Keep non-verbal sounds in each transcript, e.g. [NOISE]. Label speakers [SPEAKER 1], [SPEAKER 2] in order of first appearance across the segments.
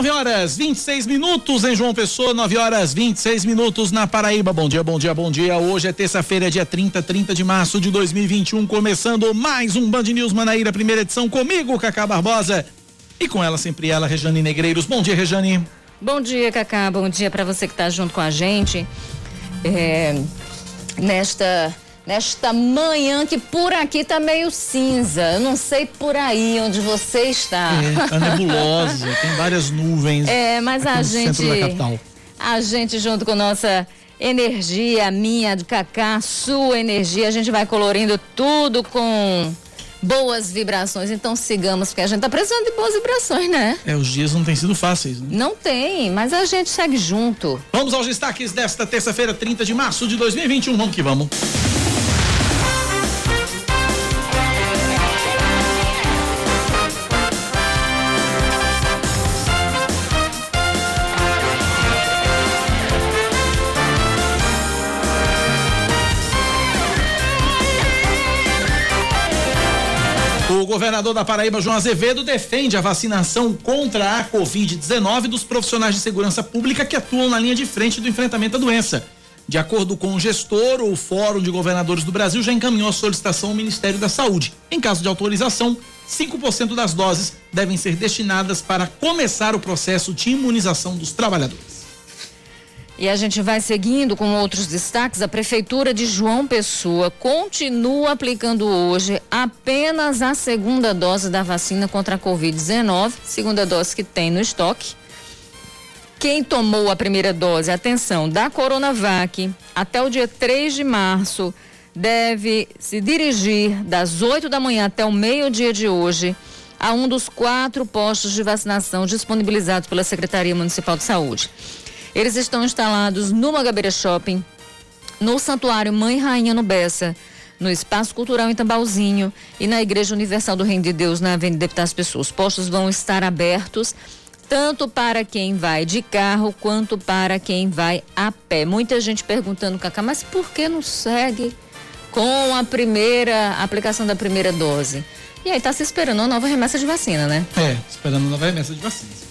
[SPEAKER 1] 9 horas 26 minutos em João Pessoa, 9 horas 26 minutos na Paraíba. Bom dia, bom dia, bom dia. Hoje é terça-feira, dia 30, 30 de março de 2021, começando mais um Band News Manaíra, primeira edição comigo, Cacá Barbosa. E com ela sempre ela, Rejane Negreiros. Bom dia, Rejane.
[SPEAKER 2] Bom dia, Cacá. Bom dia para você que está junto com a gente. É, nesta nesta manhã que por aqui tá meio cinza. Eu não sei por aí onde você está.
[SPEAKER 1] É, tá nebulosa, [LAUGHS] tem várias nuvens.
[SPEAKER 2] É, mas a gente a gente junto com nossa energia, minha, do Cacá, sua energia, a gente vai colorindo tudo com boas vibrações. Então sigamos, porque a gente tá precisando de boas vibrações, né?
[SPEAKER 1] É, os dias não têm sido fáceis, né?
[SPEAKER 2] Não tem, mas a gente segue junto.
[SPEAKER 1] Vamos aos destaques desta terça-feira, 30 de março de 2021. Vamos que vamos. Governador da Paraíba, João Azevedo, defende a vacinação contra a Covid-19 dos profissionais de segurança pública que atuam na linha de frente do enfrentamento à doença. De acordo com o gestor, o Fórum de Governadores do Brasil já encaminhou a solicitação ao Ministério da Saúde. Em caso de autorização, 5% das doses devem ser destinadas para começar o processo de imunização dos trabalhadores.
[SPEAKER 2] E a gente vai seguindo com outros destaques. A Prefeitura de João Pessoa continua aplicando hoje apenas a segunda dose da vacina contra a Covid-19, segunda dose que tem no estoque. Quem tomou a primeira dose, atenção, da Coronavac até o dia 3 de março, deve se dirigir das 8 da manhã até o meio-dia de hoje a um dos quatro postos de vacinação disponibilizados pela Secretaria Municipal de Saúde. Eles estão instalados no Magabeira Shopping, no Santuário Mãe Rainha no Bessa, no Espaço Cultural em Tambalzinho e na Igreja Universal do Reino de Deus, na Avenida Deputadas Pessoas. Os postos vão estar abertos tanto para quem vai de carro quanto para quem vai a pé. Muita gente perguntando, Cacá, mas por que não segue com a primeira aplicação da primeira dose? E aí está se esperando uma nova remessa de vacina, né?
[SPEAKER 1] É, esperando uma nova remessa de vacina.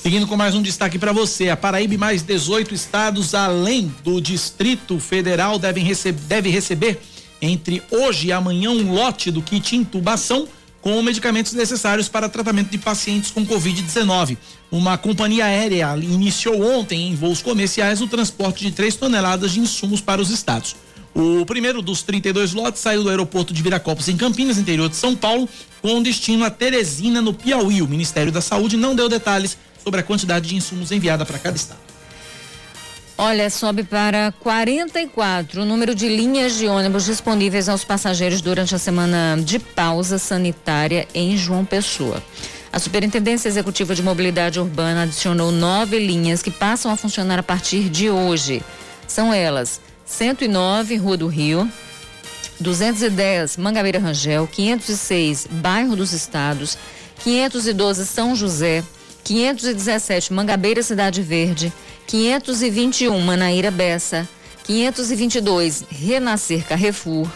[SPEAKER 1] Seguindo com mais um destaque para você, a Paraíba e mais 18 estados, além do Distrito Federal, devem receber, deve receber entre hoje e amanhã um lote do kit intubação com medicamentos necessários para tratamento de pacientes com Covid-19. Uma companhia aérea iniciou ontem em voos comerciais o transporte de 3 toneladas de insumos para os estados. O primeiro dos 32 lotes saiu do aeroporto de Viracopos, em Campinas, interior de São Paulo, com destino a Teresina, no Piauí. O Ministério da Saúde não deu detalhes sobre a quantidade de insumos enviada para cada estado.
[SPEAKER 2] Olha, sobe para 44 o número de linhas de ônibus disponíveis aos passageiros durante a semana de pausa sanitária em João Pessoa. A Superintendência Executiva de Mobilidade Urbana adicionou nove linhas que passam a funcionar a partir de hoje. São elas: 109, Rua do Rio, 210, Mangabeira Rangel, 506, Bairro dos Estados, 512, São José, 517 Mangabeira Cidade Verde, 521 Manaíra Bessa, 522 Renascer Carrefour,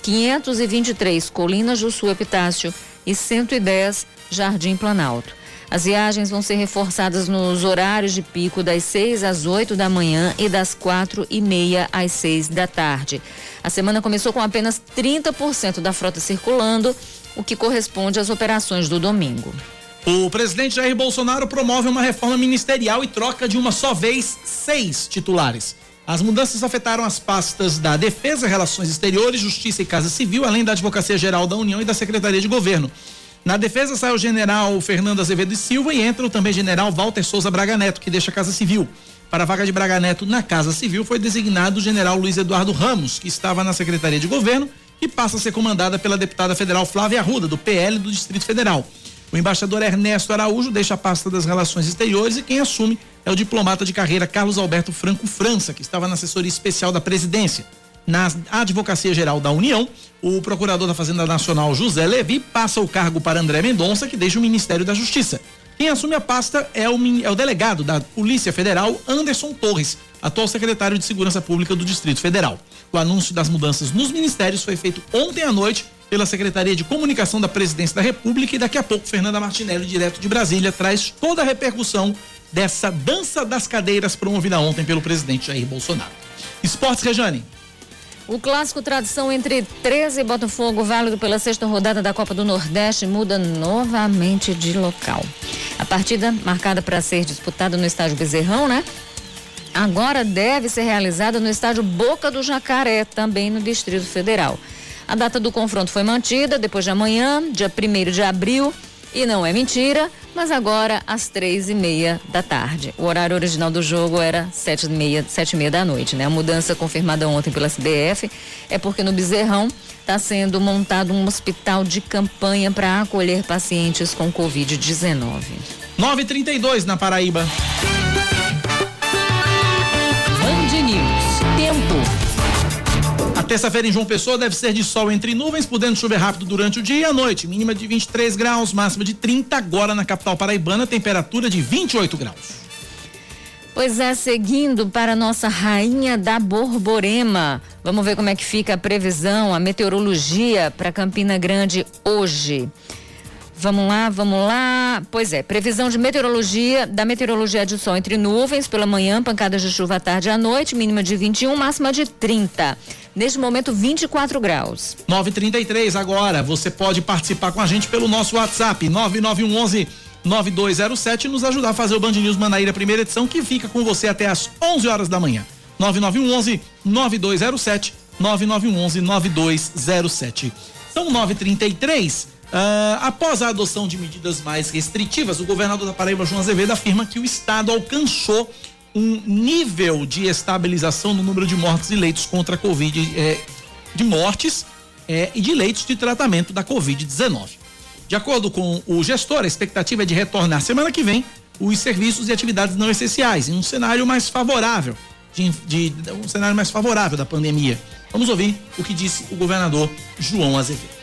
[SPEAKER 2] 523 Colinas do Sul Epitácio e 110 Jardim Planalto. As viagens vão ser reforçadas nos horários de pico das 6 às 8 da manhã e das quatro e meia às 6 da tarde. A semana começou com apenas 30% da frota circulando, o que corresponde às operações do domingo.
[SPEAKER 1] O presidente Jair Bolsonaro promove uma reforma ministerial e troca de uma só vez seis titulares. As mudanças afetaram as pastas da Defesa, Relações Exteriores, Justiça e Casa Civil, além da Advocacia Geral da União e da Secretaria de Governo. Na defesa sai o general Fernando Azevedo e Silva e entra o também general Walter Souza Braga Neto, que deixa a Casa Civil. Para a vaga de Braga Neto na Casa Civil foi designado o general Luiz Eduardo Ramos, que estava na Secretaria de Governo e passa a ser comandada pela deputada federal Flávia Arruda, do PL do Distrito Federal. O embaixador Ernesto Araújo deixa a pasta das relações exteriores e quem assume é o diplomata de carreira Carlos Alberto Franco França, que estava na assessoria especial da presidência. Na Advocacia Geral da União, o procurador da Fazenda Nacional José Levi passa o cargo para André Mendonça, que deixa o Ministério da Justiça. Quem assume a pasta é o, é o delegado da Polícia Federal, Anderson Torres, atual secretário de Segurança Pública do Distrito Federal. O anúncio das mudanças nos ministérios foi feito ontem à noite pela Secretaria de Comunicação da Presidência da República e daqui a pouco Fernanda Martinelli, direto de Brasília, traz toda a repercussão dessa dança das cadeiras promovida ontem pelo presidente Jair Bolsonaro. Esportes, Rejane.
[SPEAKER 2] O clássico tradição entre 13 e Botafogo, válido pela sexta rodada da Copa do Nordeste, muda novamente de local. A partida, marcada para ser disputada no estádio Bezerrão, né? Agora deve ser realizada no estádio Boca do Jacaré, também no Distrito Federal. A data do confronto foi mantida depois de amanhã, dia 1 de abril, e não é mentira, mas agora às três e meia da tarde. O horário original do jogo era sete e meia, sete e meia da noite, né? A mudança confirmada ontem pela CBF é porque no Bezerrão está sendo montado um hospital de campanha para acolher pacientes com Covid-19.
[SPEAKER 1] 932 na Paraíba. Terça-feira em João Pessoa deve ser de sol entre nuvens, podendo chover rápido durante o dia e a noite. Mínima de 23 graus, máxima de 30. Agora na capital paraibana, temperatura de 28 graus.
[SPEAKER 2] Pois é, seguindo para nossa rainha da Borborema. Vamos ver como é que fica a previsão, a meteorologia para Campina Grande hoje. Vamos lá, vamos lá. Pois é, previsão de meteorologia, da meteorologia de sol entre nuvens pela manhã, pancadas de chuva à tarde e à noite, mínima de 21, máxima de 30. Neste momento, 24 graus.
[SPEAKER 1] 933 agora. Você pode participar com a gente pelo nosso WhatsApp 9911 9207 e nos ajudar a fazer o Band News Manaíra primeira edição que fica com você até às 11 horas da manhã. 9911 9207 9911 9207. São 933 Uh, após a adoção de medidas mais restritivas, o governador da Paraíba, João Azevedo, afirma que o estado alcançou um nível de estabilização no número de mortes e leitos contra a Covid, eh, de mortes eh, e de leitos de tratamento da Covid-19. De acordo com o gestor, a expectativa é de retornar semana que vem os serviços e atividades não essenciais, em um cenário mais favorável, de, de, um cenário mais favorável da pandemia. Vamos ouvir o que disse o governador João Azevedo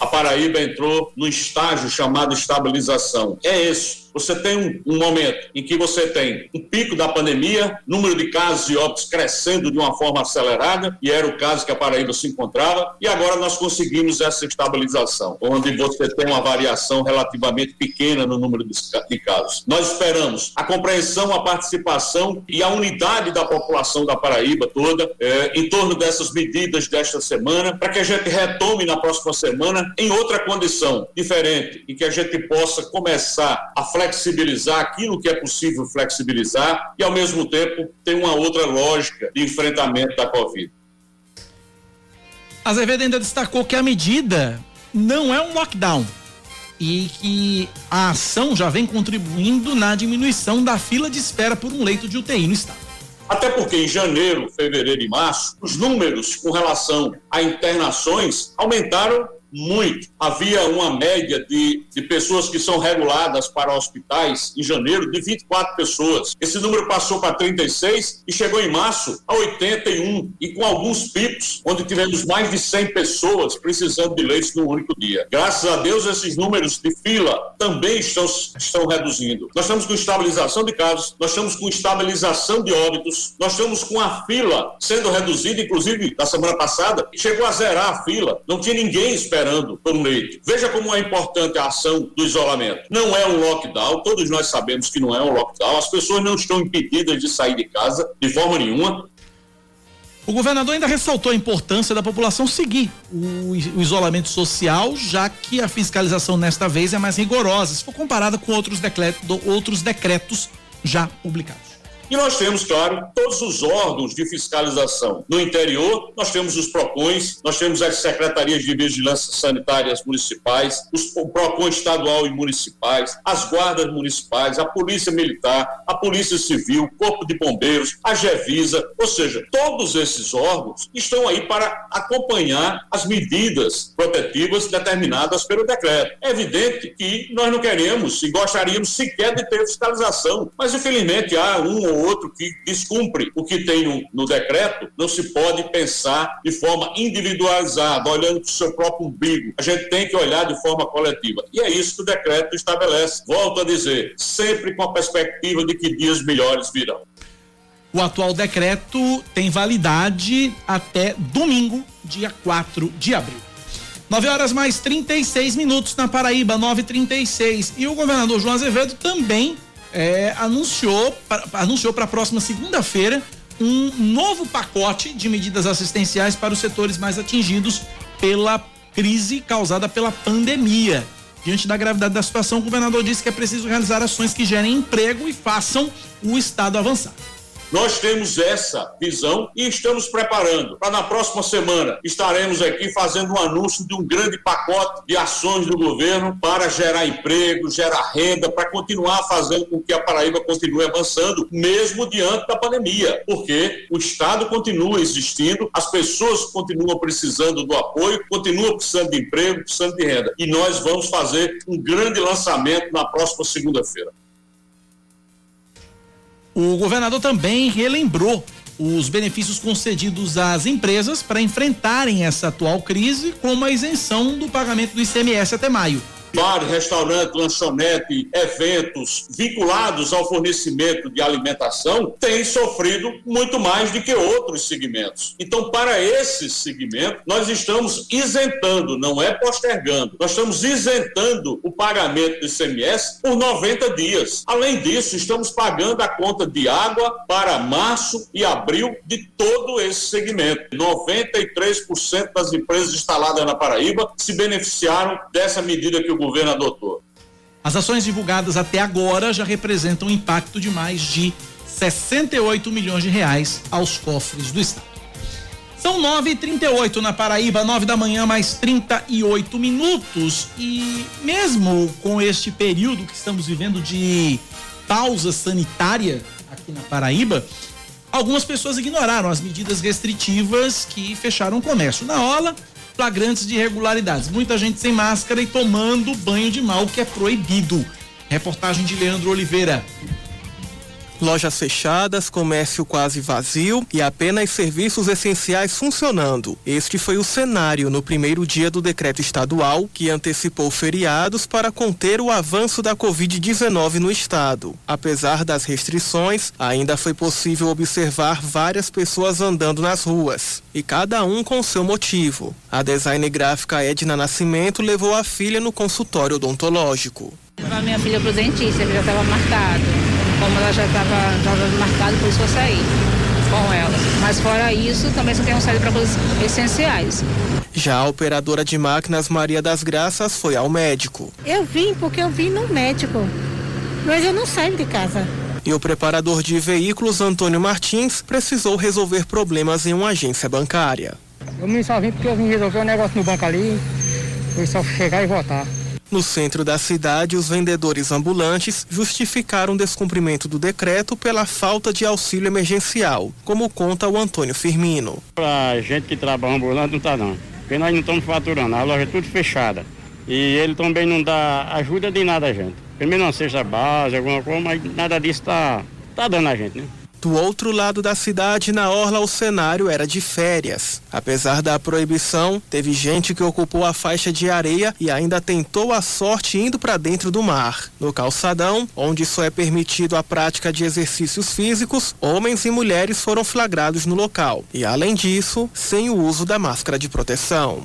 [SPEAKER 3] a Paraíba entrou no estágio chamado estabilização. É esse você tem um, um, momento em que você tem um pico da pandemia, número de casos e óbitos crescendo de uma forma acelerada, e era o caso que a Paraíba se encontrava, e agora nós conseguimos essa estabilização, onde você tem uma variação relativamente pequena no número de, de casos. Nós esperamos a compreensão, a participação e a unidade da população da Paraíba toda é, em torno dessas medidas desta semana, para que a gente retome na próxima semana em outra condição diferente e que a gente possa começar a flexibilizar flexibilizar aquilo que é possível flexibilizar e, ao mesmo tempo, ter uma outra lógica de enfrentamento da Covid.
[SPEAKER 1] Azevedo ainda destacou que a medida não é um lockdown e que a ação já vem contribuindo na diminuição da fila de espera por um leito de UTI no estado.
[SPEAKER 3] Até porque em janeiro, fevereiro e março, os números com relação a internações aumentaram muito. Havia uma média de, de pessoas que são reguladas para hospitais em janeiro de 24 pessoas. Esse número passou para 36 e chegou em março a 81, e com alguns picos, onde tivemos mais de 100 pessoas precisando de leitos no único dia. Graças a Deus, esses números de fila também estão, estão reduzindo. Nós estamos com estabilização de casos, nós estamos com estabilização de óbitos, nós estamos com a fila sendo reduzida, inclusive na semana passada, chegou a zerar a fila. Não tinha ninguém esperando esperando por um leito. Veja como é importante a ação do isolamento. Não é um lockdown, todos nós sabemos que não é um lockdown, as pessoas não estão impedidas de sair de casa de forma nenhuma.
[SPEAKER 1] O governador ainda ressaltou a importância da população seguir o, isolamento social, já que a fiscalização nesta vez é mais rigorosa, se for comparada com outros decretos já publicados.
[SPEAKER 3] E nós temos, claro, todos os órgãos de fiscalização. No interior, nós temos os PROCONs, nós temos as secretarias de vigilância sanitárias municipais, os, o PROCON estadual e municipais, as guardas municipais, a Polícia Militar, a Polícia Civil, Corpo de Bombeiros, a GEVISA, ou seja, todos esses órgãos estão aí para acompanhar as medidas protetivas determinadas pelo decreto. É evidente que nós não queremos e gostaríamos sequer de ter fiscalização, mas infelizmente há um ou ou outro que descumpre o que tem no, no decreto, não se pode pensar de forma individualizada, olhando para o seu próprio umbigo. A gente tem que olhar de forma coletiva. E é isso que o decreto estabelece. Volto a dizer, sempre com a perspectiva de que dias melhores virão.
[SPEAKER 1] O atual decreto tem validade até domingo, dia 4 de abril. 9 horas mais 36 minutos na Paraíba, 9:36. E o governador João Azevedo também é, anunciou pra, anunciou para a próxima segunda-feira um novo pacote de medidas assistenciais para os setores mais atingidos pela crise causada pela pandemia. Diante da gravidade da situação, o governador disse que é preciso realizar ações que gerem emprego e façam o Estado avançar.
[SPEAKER 3] Nós temos essa visão e estamos preparando para na próxima semana estaremos aqui fazendo um anúncio de um grande pacote de ações do governo para gerar emprego, gerar renda, para continuar fazendo com que a Paraíba continue avançando, mesmo diante da pandemia, porque o Estado continua existindo, as pessoas continuam precisando do apoio, continuam precisando de emprego, precisando de renda. E nós vamos fazer um grande lançamento na próxima segunda-feira.
[SPEAKER 1] O governador também relembrou os benefícios concedidos às empresas para enfrentarem essa atual crise, como a isenção do pagamento do ICMS até maio
[SPEAKER 3] bar, restaurante, lanchonete, eventos vinculados ao fornecimento de alimentação têm sofrido muito mais do que outros segmentos. Então, para esses segmentos, nós estamos isentando, não é postergando, nós estamos isentando o pagamento do ICMS por 90 dias. Além disso, estamos pagando a conta de água para março e abril de todo esse segmento. 93% das empresas instaladas na Paraíba se beneficiaram dessa medida que o governo adotou.
[SPEAKER 1] As ações divulgadas até agora já representam um impacto de mais de 68 milhões de reais aos cofres do Estado. São 9h38 na Paraíba, 9 da manhã, mais 38 minutos. E mesmo com este período que estamos vivendo de pausa sanitária aqui na Paraíba, algumas pessoas ignoraram as medidas restritivas que fecharam o comércio. Na Ola, flagrantes de irregularidades. Muita gente sem máscara e tomando banho de mal, que é proibido. Reportagem de Leandro Oliveira.
[SPEAKER 4] Lojas fechadas, comércio quase vazio e apenas serviços essenciais funcionando. Este foi o cenário no primeiro dia do decreto estadual, que antecipou feriados para conter o avanço da Covid-19 no estado. Apesar das restrições, ainda foi possível observar várias pessoas andando nas ruas, e cada um com seu motivo. A design gráfica Edna Nascimento levou a filha no consultório odontológico.
[SPEAKER 5] A minha filha para o dentista, ele já estava marcado como ela já estava marcada, por isso eu saí com ela. Mas fora isso, também só tenho saído para coisas essenciais.
[SPEAKER 4] Já a operadora de máquinas Maria das Graças foi ao médico.
[SPEAKER 6] Eu vim porque eu vim no médico, mas eu não saio de casa.
[SPEAKER 4] E o preparador de veículos Antônio Martins precisou resolver problemas em uma agência bancária.
[SPEAKER 7] Eu me só vim porque eu vim resolver um negócio no banco ali, foi só chegar e voltar.
[SPEAKER 4] No centro da cidade, os vendedores ambulantes justificaram o descumprimento do decreto pela falta de auxílio emergencial, como conta o Antônio Firmino.
[SPEAKER 8] Para gente que trabalha ambulante não está não, porque nós não estamos faturando, a loja é tudo fechada. E ele também não dá ajuda de nada a gente. Primeiro uma cesta base, alguma coisa, mas nada disso está tá dando a gente, né?
[SPEAKER 4] Do outro lado da cidade, na orla, o cenário era de férias. Apesar da proibição, teve gente que ocupou a faixa de areia e ainda tentou a sorte indo para dentro do mar. No calçadão, onde só é permitido a prática de exercícios físicos, homens e mulheres foram flagrados no local. E além disso, sem o uso da máscara de proteção.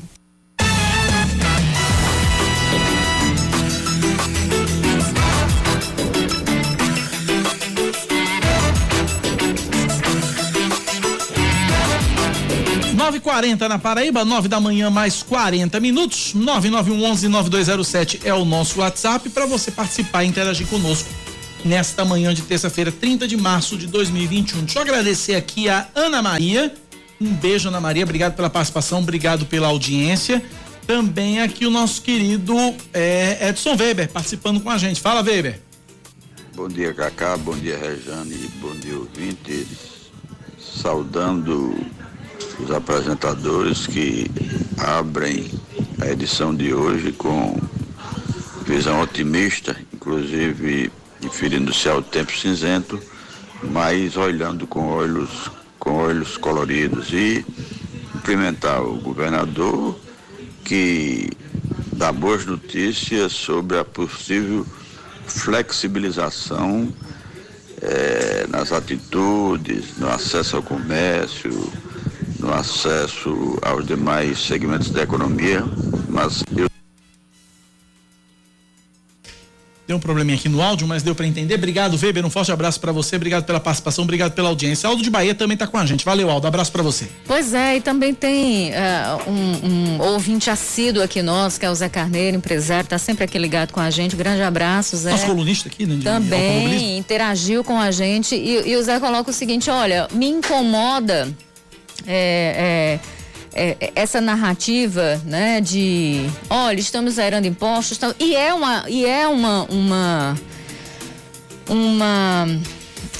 [SPEAKER 1] 9:40 na Paraíba, 9 da manhã mais 40 minutos. 9911-9207 é o nosso WhatsApp para você participar e interagir conosco nesta manhã de terça-feira, 30 de março de 2021. Deixa eu agradecer aqui a Ana Maria. Um beijo, Ana Maria. Obrigado pela participação, obrigado pela audiência. Também aqui o nosso querido é, Edson Weber participando com a gente. Fala, Weber.
[SPEAKER 9] Bom dia, Cacá. Bom dia, Rejane. Bom dia, ouvintes. Saudando os apresentadores que abrem a edição de hoje com visão otimista, inclusive referindo-se ao tempo cinzento, mas olhando com olhos, com olhos coloridos. E cumprimentar o governador que dá boas notícias sobre a possível flexibilização eh, nas atitudes, no acesso ao comércio, no acesso aos demais segmentos da economia, Mas eu
[SPEAKER 1] Deu um probleminha aqui no áudio, mas deu para entender. Obrigado, Weber. Um forte abraço para você. Obrigado pela participação, obrigado pela audiência. Aldo de Bahia também tá com a gente. Valeu, Aldo. Abraço para você.
[SPEAKER 2] Pois é, e também tem uh, um, um, ouvinte assíduo aqui nosso, que é o Zé Carneiro, empresário, tá sempre aqui ligado com a gente. Grande abraço, Zé.
[SPEAKER 1] Nosso colunista aqui, né?
[SPEAKER 2] também interagiu com a gente. E, e, o Zé coloca o seguinte: olha, me incomoda. É, é, é, essa narrativa, né, de, olha, estamos zerando impostos, e é uma, e é uma, uma, uma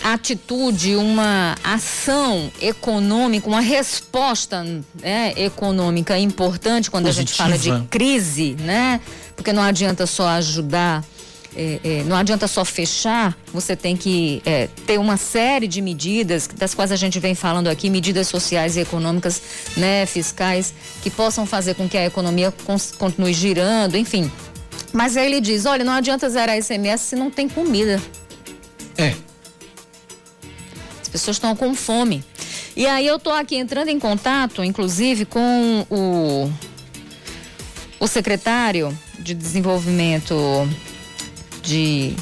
[SPEAKER 2] atitude, uma ação econômica, uma resposta né, econômica importante quando Positiva. a gente fala de crise, né? Porque não adianta só ajudar é, é, não adianta só fechar, você tem que é, ter uma série de medidas, das quais a gente vem falando aqui, medidas sociais e econômicas, né, fiscais, que possam fazer com que a economia continue girando, enfim. Mas aí ele diz: olha, não adianta zerar ICMS se não tem comida.
[SPEAKER 1] É.
[SPEAKER 2] As pessoas estão com fome. E aí eu estou aqui entrando em contato, inclusive, com o, o secretário de Desenvolvimento de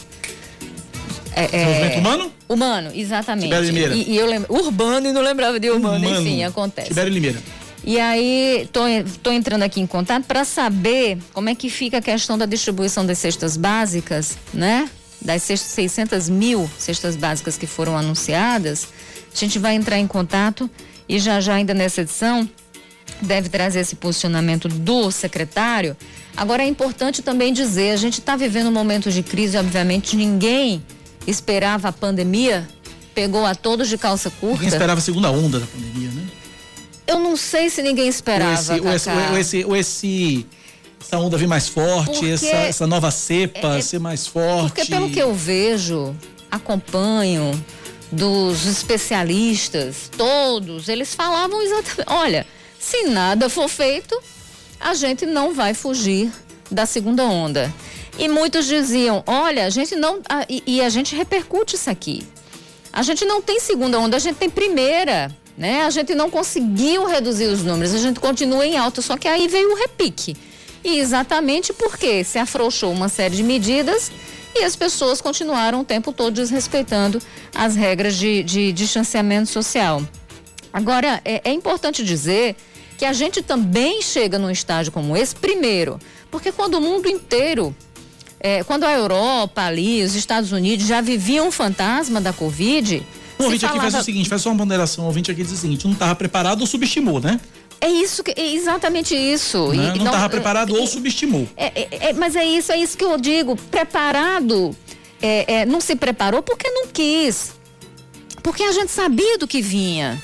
[SPEAKER 1] é, é, Desenvolvimento humano?
[SPEAKER 2] Humano, exatamente.
[SPEAKER 1] Tibério Limeira.
[SPEAKER 2] E, e eu lembro, urbano e não lembrava de humano, humano. enfim, acontece.
[SPEAKER 1] Tibério Limeira.
[SPEAKER 2] E aí, tô, tô entrando aqui em contato para saber como é que fica a questão da distribuição das cestas básicas, né? Das 600 mil cestas básicas que foram anunciadas. A gente vai entrar em contato e já já ainda nessa edição deve trazer esse posicionamento do secretário Agora é importante também dizer, a gente está vivendo um momento de crise, obviamente ninguém esperava a pandemia, pegou a todos de calça curta.
[SPEAKER 1] Ninguém esperava a segunda onda da pandemia, né?
[SPEAKER 2] Eu não sei se ninguém esperava.
[SPEAKER 1] Ou esse, ou esse, ou esse, essa onda vir mais forte, essa, essa nova cepa é, ser mais forte.
[SPEAKER 2] Porque pelo que eu vejo, acompanho dos especialistas, todos, eles falavam exatamente, olha, se nada for feito, a gente não vai fugir da segunda onda. E muitos diziam: olha, a gente não. A, e, e, a gente repercute isso aqui. A gente não tem segunda onda, a gente tem primeira. Né? A gente não conseguiu reduzir os números, a gente continua em alta, só que aí veio o repique. E exatamente porque se afrouxou uma série de medidas e as pessoas continuaram o tempo todo desrespeitando as regras de, de distanciamento social. Agora, é, é importante dizer que a gente também chega num estágio como esse, primeiro, porque quando o mundo inteiro, é, quando a Europa ali, os Estados Unidos já viviam um fantasma da Covid.
[SPEAKER 1] O ouvinte falava... aqui faz o seguinte, faz só uma ponderação, o ouvinte aqui diz o seguinte, não estava preparado ou subestimou, né?
[SPEAKER 2] É isso, que, é exatamente isso.
[SPEAKER 1] Né? não estava preparado é, ou subestimou.
[SPEAKER 2] É, é, é, mas é isso, é isso que eu digo. Preparado, é, não se preparou porque não quis. Porque a gente sabia do que vinha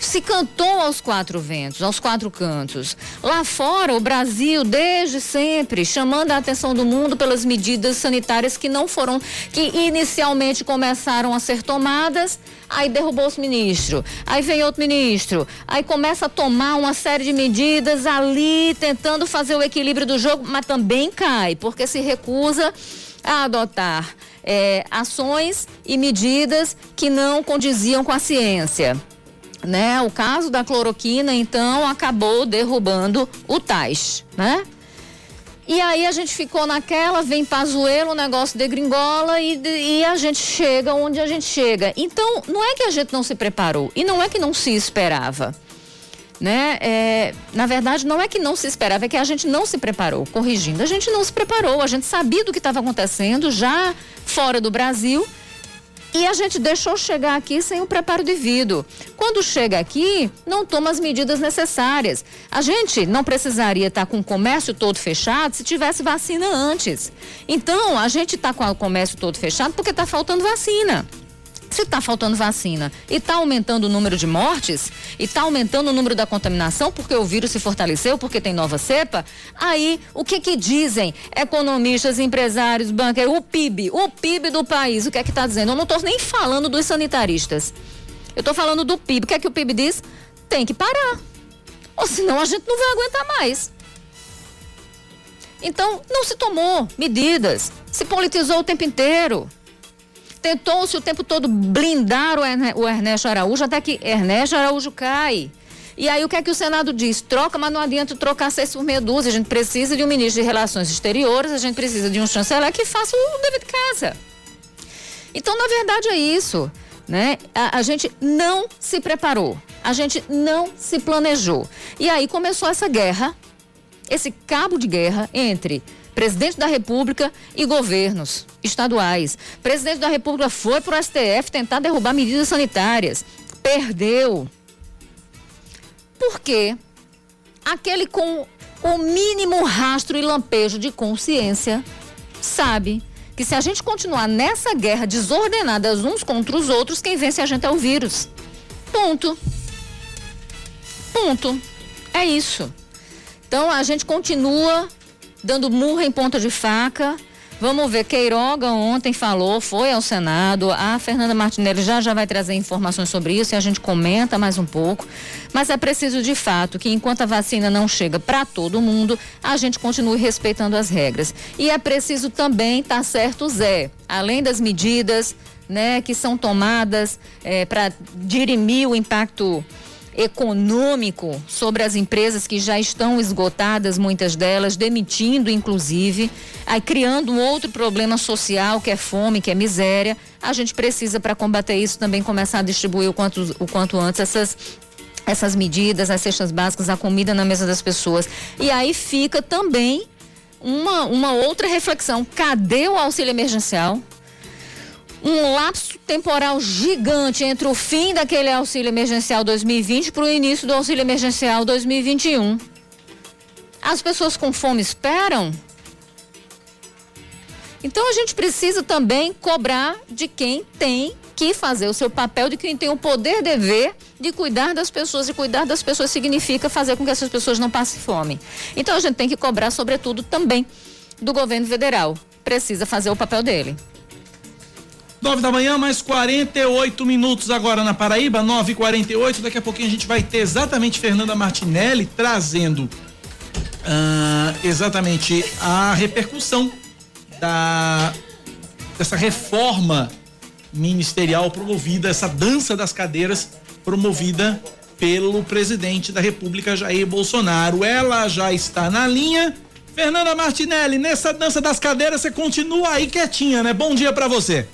[SPEAKER 2] se cantou aos quatro ventos, aos quatro cantos. Lá fora, o Brasil, desde sempre, chamando a atenção do mundo pelas medidas sanitárias que não foram, que inicialmente começaram a ser tomadas, aí derrubou-se ministro, aí vem outro ministro, aí começa a tomar uma série de medidas ali, tentando fazer o equilíbrio do jogo, mas também cai, porque se recusa a adotar é, ações e medidas que não condiziam com a ciência né? O caso da cloroquina, então, acabou derrubando o Tais, né? E aí a gente ficou naquela, vem Pazuelo, o negócio de gringola e, e a gente chega onde a gente chega. Então, não é que a gente não se preparou e não é que não se esperava. Né? É, na verdade, não é que não se esperava, é que a gente não se preparou. Corrigindo, a gente não se preparou, a gente sabia do que estava acontecendo já fora do Brasil e a gente deixou chegar aqui sem o preparo devido. Quando chega aqui, não toma as medidas necessárias. A gente não precisaria estar com o comércio todo fechado se tivesse vacina antes. Então, a gente está com o comércio todo fechado porque está faltando vacina. Se está faltando vacina e está aumentando o número de mortes, e está aumentando o número da contaminação, porque o vírus se fortaleceu, porque tem nova cepa, aí o que que dizem economistas, empresários, banqueiros, o PIB, o PIB do país, o que é que está dizendo? Eu não estou nem falando dos sanitaristas. Eu estou falando do PIB. O que é que o PIB diz? Tem que parar. Ou senão a gente não vai aguentar mais. Então, não se tomou medidas, se politizou o tempo inteiro. Tentou-se o tempo todo blindar o Ernesto Araújo, até que Ernesto Araújo cai. E aí o que é que o Senado diz? Troca, mas não adianta trocar seis por meia dúzia. A gente precisa de um ministro de Relações Exteriores, a gente precisa de um chanceler que faça o dever de casa. Então, na verdade, é isso. Né? A, a gente não se preparou, a gente não se planejou. E aí começou essa guerra, esse cabo de guerra entre presidente da República e governos estaduais. O presidente da República foi para o STF tentar derrubar medidas sanitárias, perdeu. Por quê? Aquele com o mínimo rastro e lampejo de consciência sabe que se a gente continuar nessa guerra desordenada uns contra os outros, quem vence a gente é o vírus. Ponto. Ponto. É isso. Então a gente continua dando murra em ponta de faca, Vamos ver, Queiroga ontem falou, foi ao Senado, a Fernanda Martinelli já já vai trazer informações sobre isso e a gente comenta mais um pouco. Mas é preciso de fato que enquanto a vacina não chega para todo mundo, a gente continue respeitando as regras. E é preciso também, tá certo, Zé, além das medidas né, que são tomadas é, para dirimir o impacto econômico sobre as empresas que já estão esgotadas, muitas delas, demitindo inclusive, aí criando um outro problema social que é fome, que é miséria. A gente precisa, para combater isso, também começar a distribuir o quanto, o quanto antes essas essas medidas, as cestas básicas, a comida na mesa das pessoas. E aí fica também uma, uma outra reflexão. Cadê o auxílio emergencial? Um lapso temporal gigante entre o fim daquele auxílio emergencial 2020 para o início do auxílio emergencial 2021. As pessoas com fome esperam? Então a gente precisa também cobrar de quem tem que fazer o seu papel, de quem tem o poder dever de cuidar das pessoas. E cuidar das pessoas significa fazer com que essas pessoas não passem fome. Então a gente tem que cobrar, sobretudo, também do governo federal. Precisa fazer o papel dele.
[SPEAKER 1] 9 da manhã, mais 48 minutos agora na Paraíba, 9 e 48 Daqui a pouquinho a gente vai ter exatamente Fernanda Martinelli trazendo uh, exatamente a repercussão da dessa reforma ministerial promovida, essa dança das cadeiras promovida pelo presidente da República, Jair Bolsonaro. Ela já está na linha. Fernanda Martinelli, nessa dança das cadeiras você continua aí quietinha, né? Bom dia para você.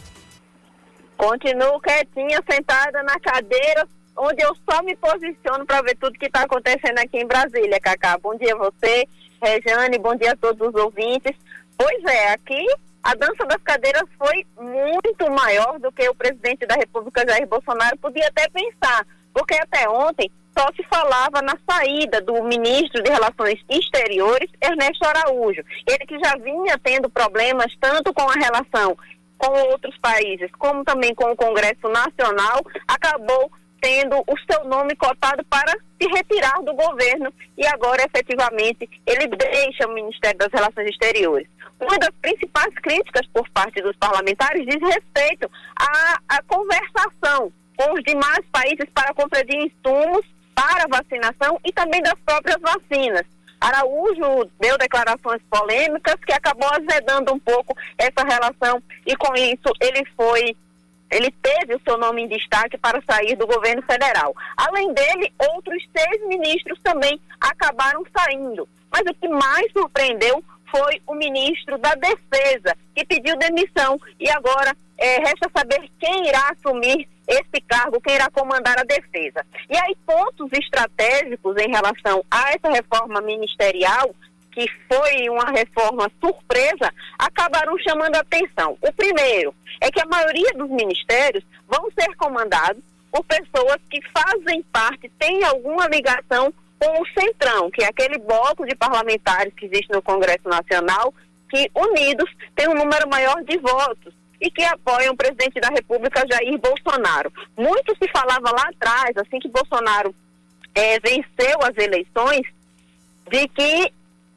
[SPEAKER 10] Continuo quietinha, sentada na cadeira, onde eu só me posiciono para ver tudo que está acontecendo aqui em Brasília, Cacá. Bom dia a você, Rejane, bom dia a todos os ouvintes. Pois é, aqui a dança das cadeiras foi muito maior do que o presidente da República, Jair Bolsonaro, podia até pensar, porque até ontem só se falava na saída do ministro de Relações Exteriores, Ernesto Araújo. Ele que já vinha tendo problemas tanto com a relação com outros países, como também com o Congresso Nacional, acabou tendo o seu nome cotado para se retirar do governo e agora efetivamente ele deixa o Ministério das Relações Exteriores. Uma das principais críticas por parte dos parlamentares diz respeito à, à conversação com os demais países para compra de insumos para vacinação e também das próprias vacinas. Araújo deu declarações polêmicas que acabou azedando um pouco essa relação e com isso ele foi ele teve o seu nome em destaque para sair do governo federal. Além dele, outros seis ministros também acabaram saindo. Mas o que mais surpreendeu foi o ministro da Defesa, que pediu demissão e agora é, resta saber quem irá assumir esse cargo, quem irá comandar a defesa. E aí, pontos estratégicos em relação a essa reforma ministerial, que foi uma reforma surpresa, acabaram chamando a atenção. O primeiro é que a maioria dos ministérios vão ser comandados por pessoas que fazem parte, têm alguma ligação com o Centrão, que é aquele bloco de parlamentares que existe no Congresso Nacional, que unidos têm um número maior de votos e que apoiam o presidente da República, Jair Bolsonaro. Muito se falava lá atrás, assim que Bolsonaro é, venceu as eleições, de que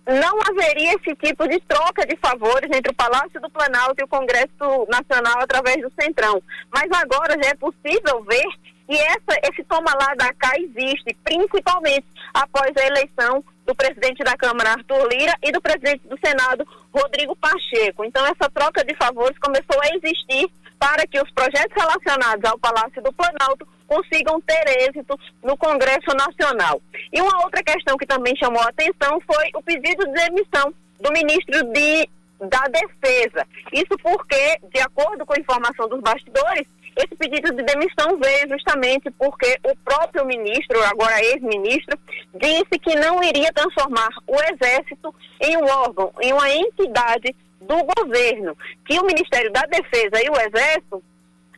[SPEAKER 10] não haveria esse tipo de troca de favores entre o Palácio do Planalto e o Congresso Nacional através do Centrão. Mas agora já é possível ver que essa, esse toma lá da cá existe, principalmente após a eleição do presidente da Câmara, Arthur Lira, e do presidente do Senado, Rodrigo Pacheco. Então, essa troca de favores começou a existir para que os projetos relacionados ao Palácio do Planalto consigam ter êxito no Congresso Nacional. E uma outra questão que também chamou a atenção foi o pedido de demissão do ministro de, da Defesa. Isso porque, de acordo com a informação dos bastidores, esse pedido de demissão veio justamente porque o próprio ministro, agora ex-ministro, disse que não iria transformar o Exército em um órgão, em uma entidade do governo, que o Ministério da Defesa e o Exército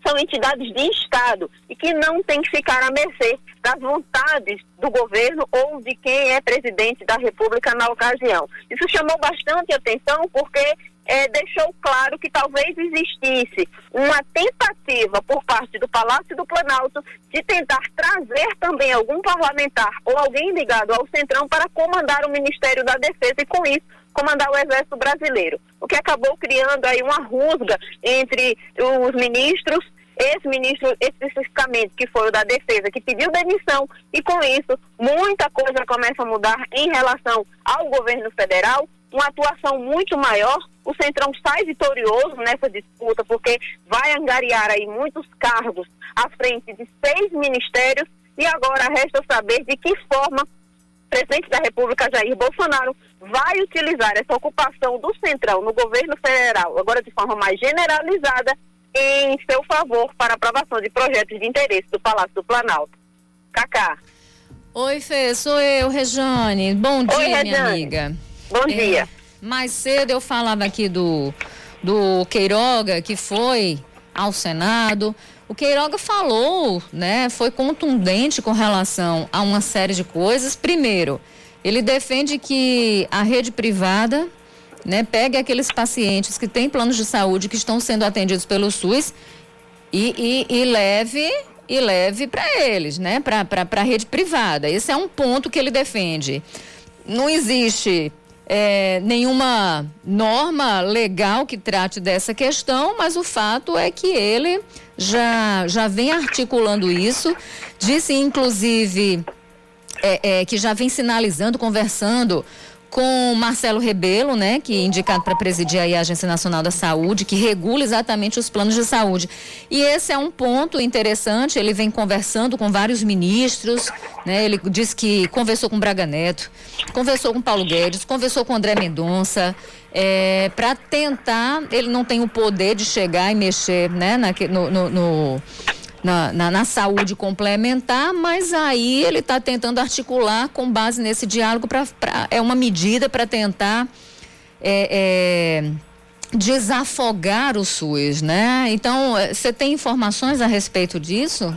[SPEAKER 10] são entidades de Estado e que não tem que ficar à mercê das vontades do governo ou de quem é presidente da República na ocasião. Isso chamou bastante atenção porque é, deixou claro que talvez existisse uma tentativa por parte do Palácio do Planalto de tentar trazer também algum parlamentar ou alguém ligado ao Centrão para comandar o Ministério da Defesa e, com isso, comandar o Exército Brasileiro. O que acabou criando aí uma rusga entre os ministros esse ministro especificamente, que foi o da defesa, que pediu demissão, e com isso muita coisa começa a mudar em relação ao governo federal, uma atuação muito maior. O Centrão sai vitorioso nessa disputa, porque vai angariar aí muitos cargos à frente de seis ministérios, e agora resta saber de que forma o presidente da República, Jair Bolsonaro, vai utilizar essa ocupação do Centrão no governo federal, agora de forma mais generalizada, em seu favor para aprovação de projetos de interesse do Palácio do Planalto. Cacá.
[SPEAKER 2] Oi, Fê, sou eu, Rejane. Bom dia,
[SPEAKER 10] Oi,
[SPEAKER 2] minha amiga.
[SPEAKER 10] Bom é, dia.
[SPEAKER 2] Mais cedo eu falava aqui do, do Queiroga, que foi ao Senado. O Queiroga falou, né, foi contundente com relação a uma série de coisas. Primeiro, ele defende que a rede privada né, pegue aqueles pacientes que têm planos de saúde que estão sendo atendidos pelo SUS e, e, e leve e leve para eles, né, para a rede privada. Esse é um ponto que ele defende. Não existe é, nenhuma norma legal que trate dessa questão, mas o fato é que ele já, já vem articulando isso, disse inclusive é, é, que já vem sinalizando, conversando com Marcelo Rebelo, né, que é indicado para presidir a Agência Nacional da Saúde, que regula exatamente os planos de saúde. E esse é um ponto interessante, ele vem conversando com vários ministros, né, ele diz que conversou com Braga Neto, conversou com Paulo Guedes, conversou com André Mendonça, é, para tentar, ele não tem o poder de chegar e mexer, né, na, no, no, no na, na, na saúde complementar, mas aí ele está tentando articular com base nesse diálogo para é uma medida para tentar é, é, desafogar o SUS, né? Então, é, você tem informações a respeito disso?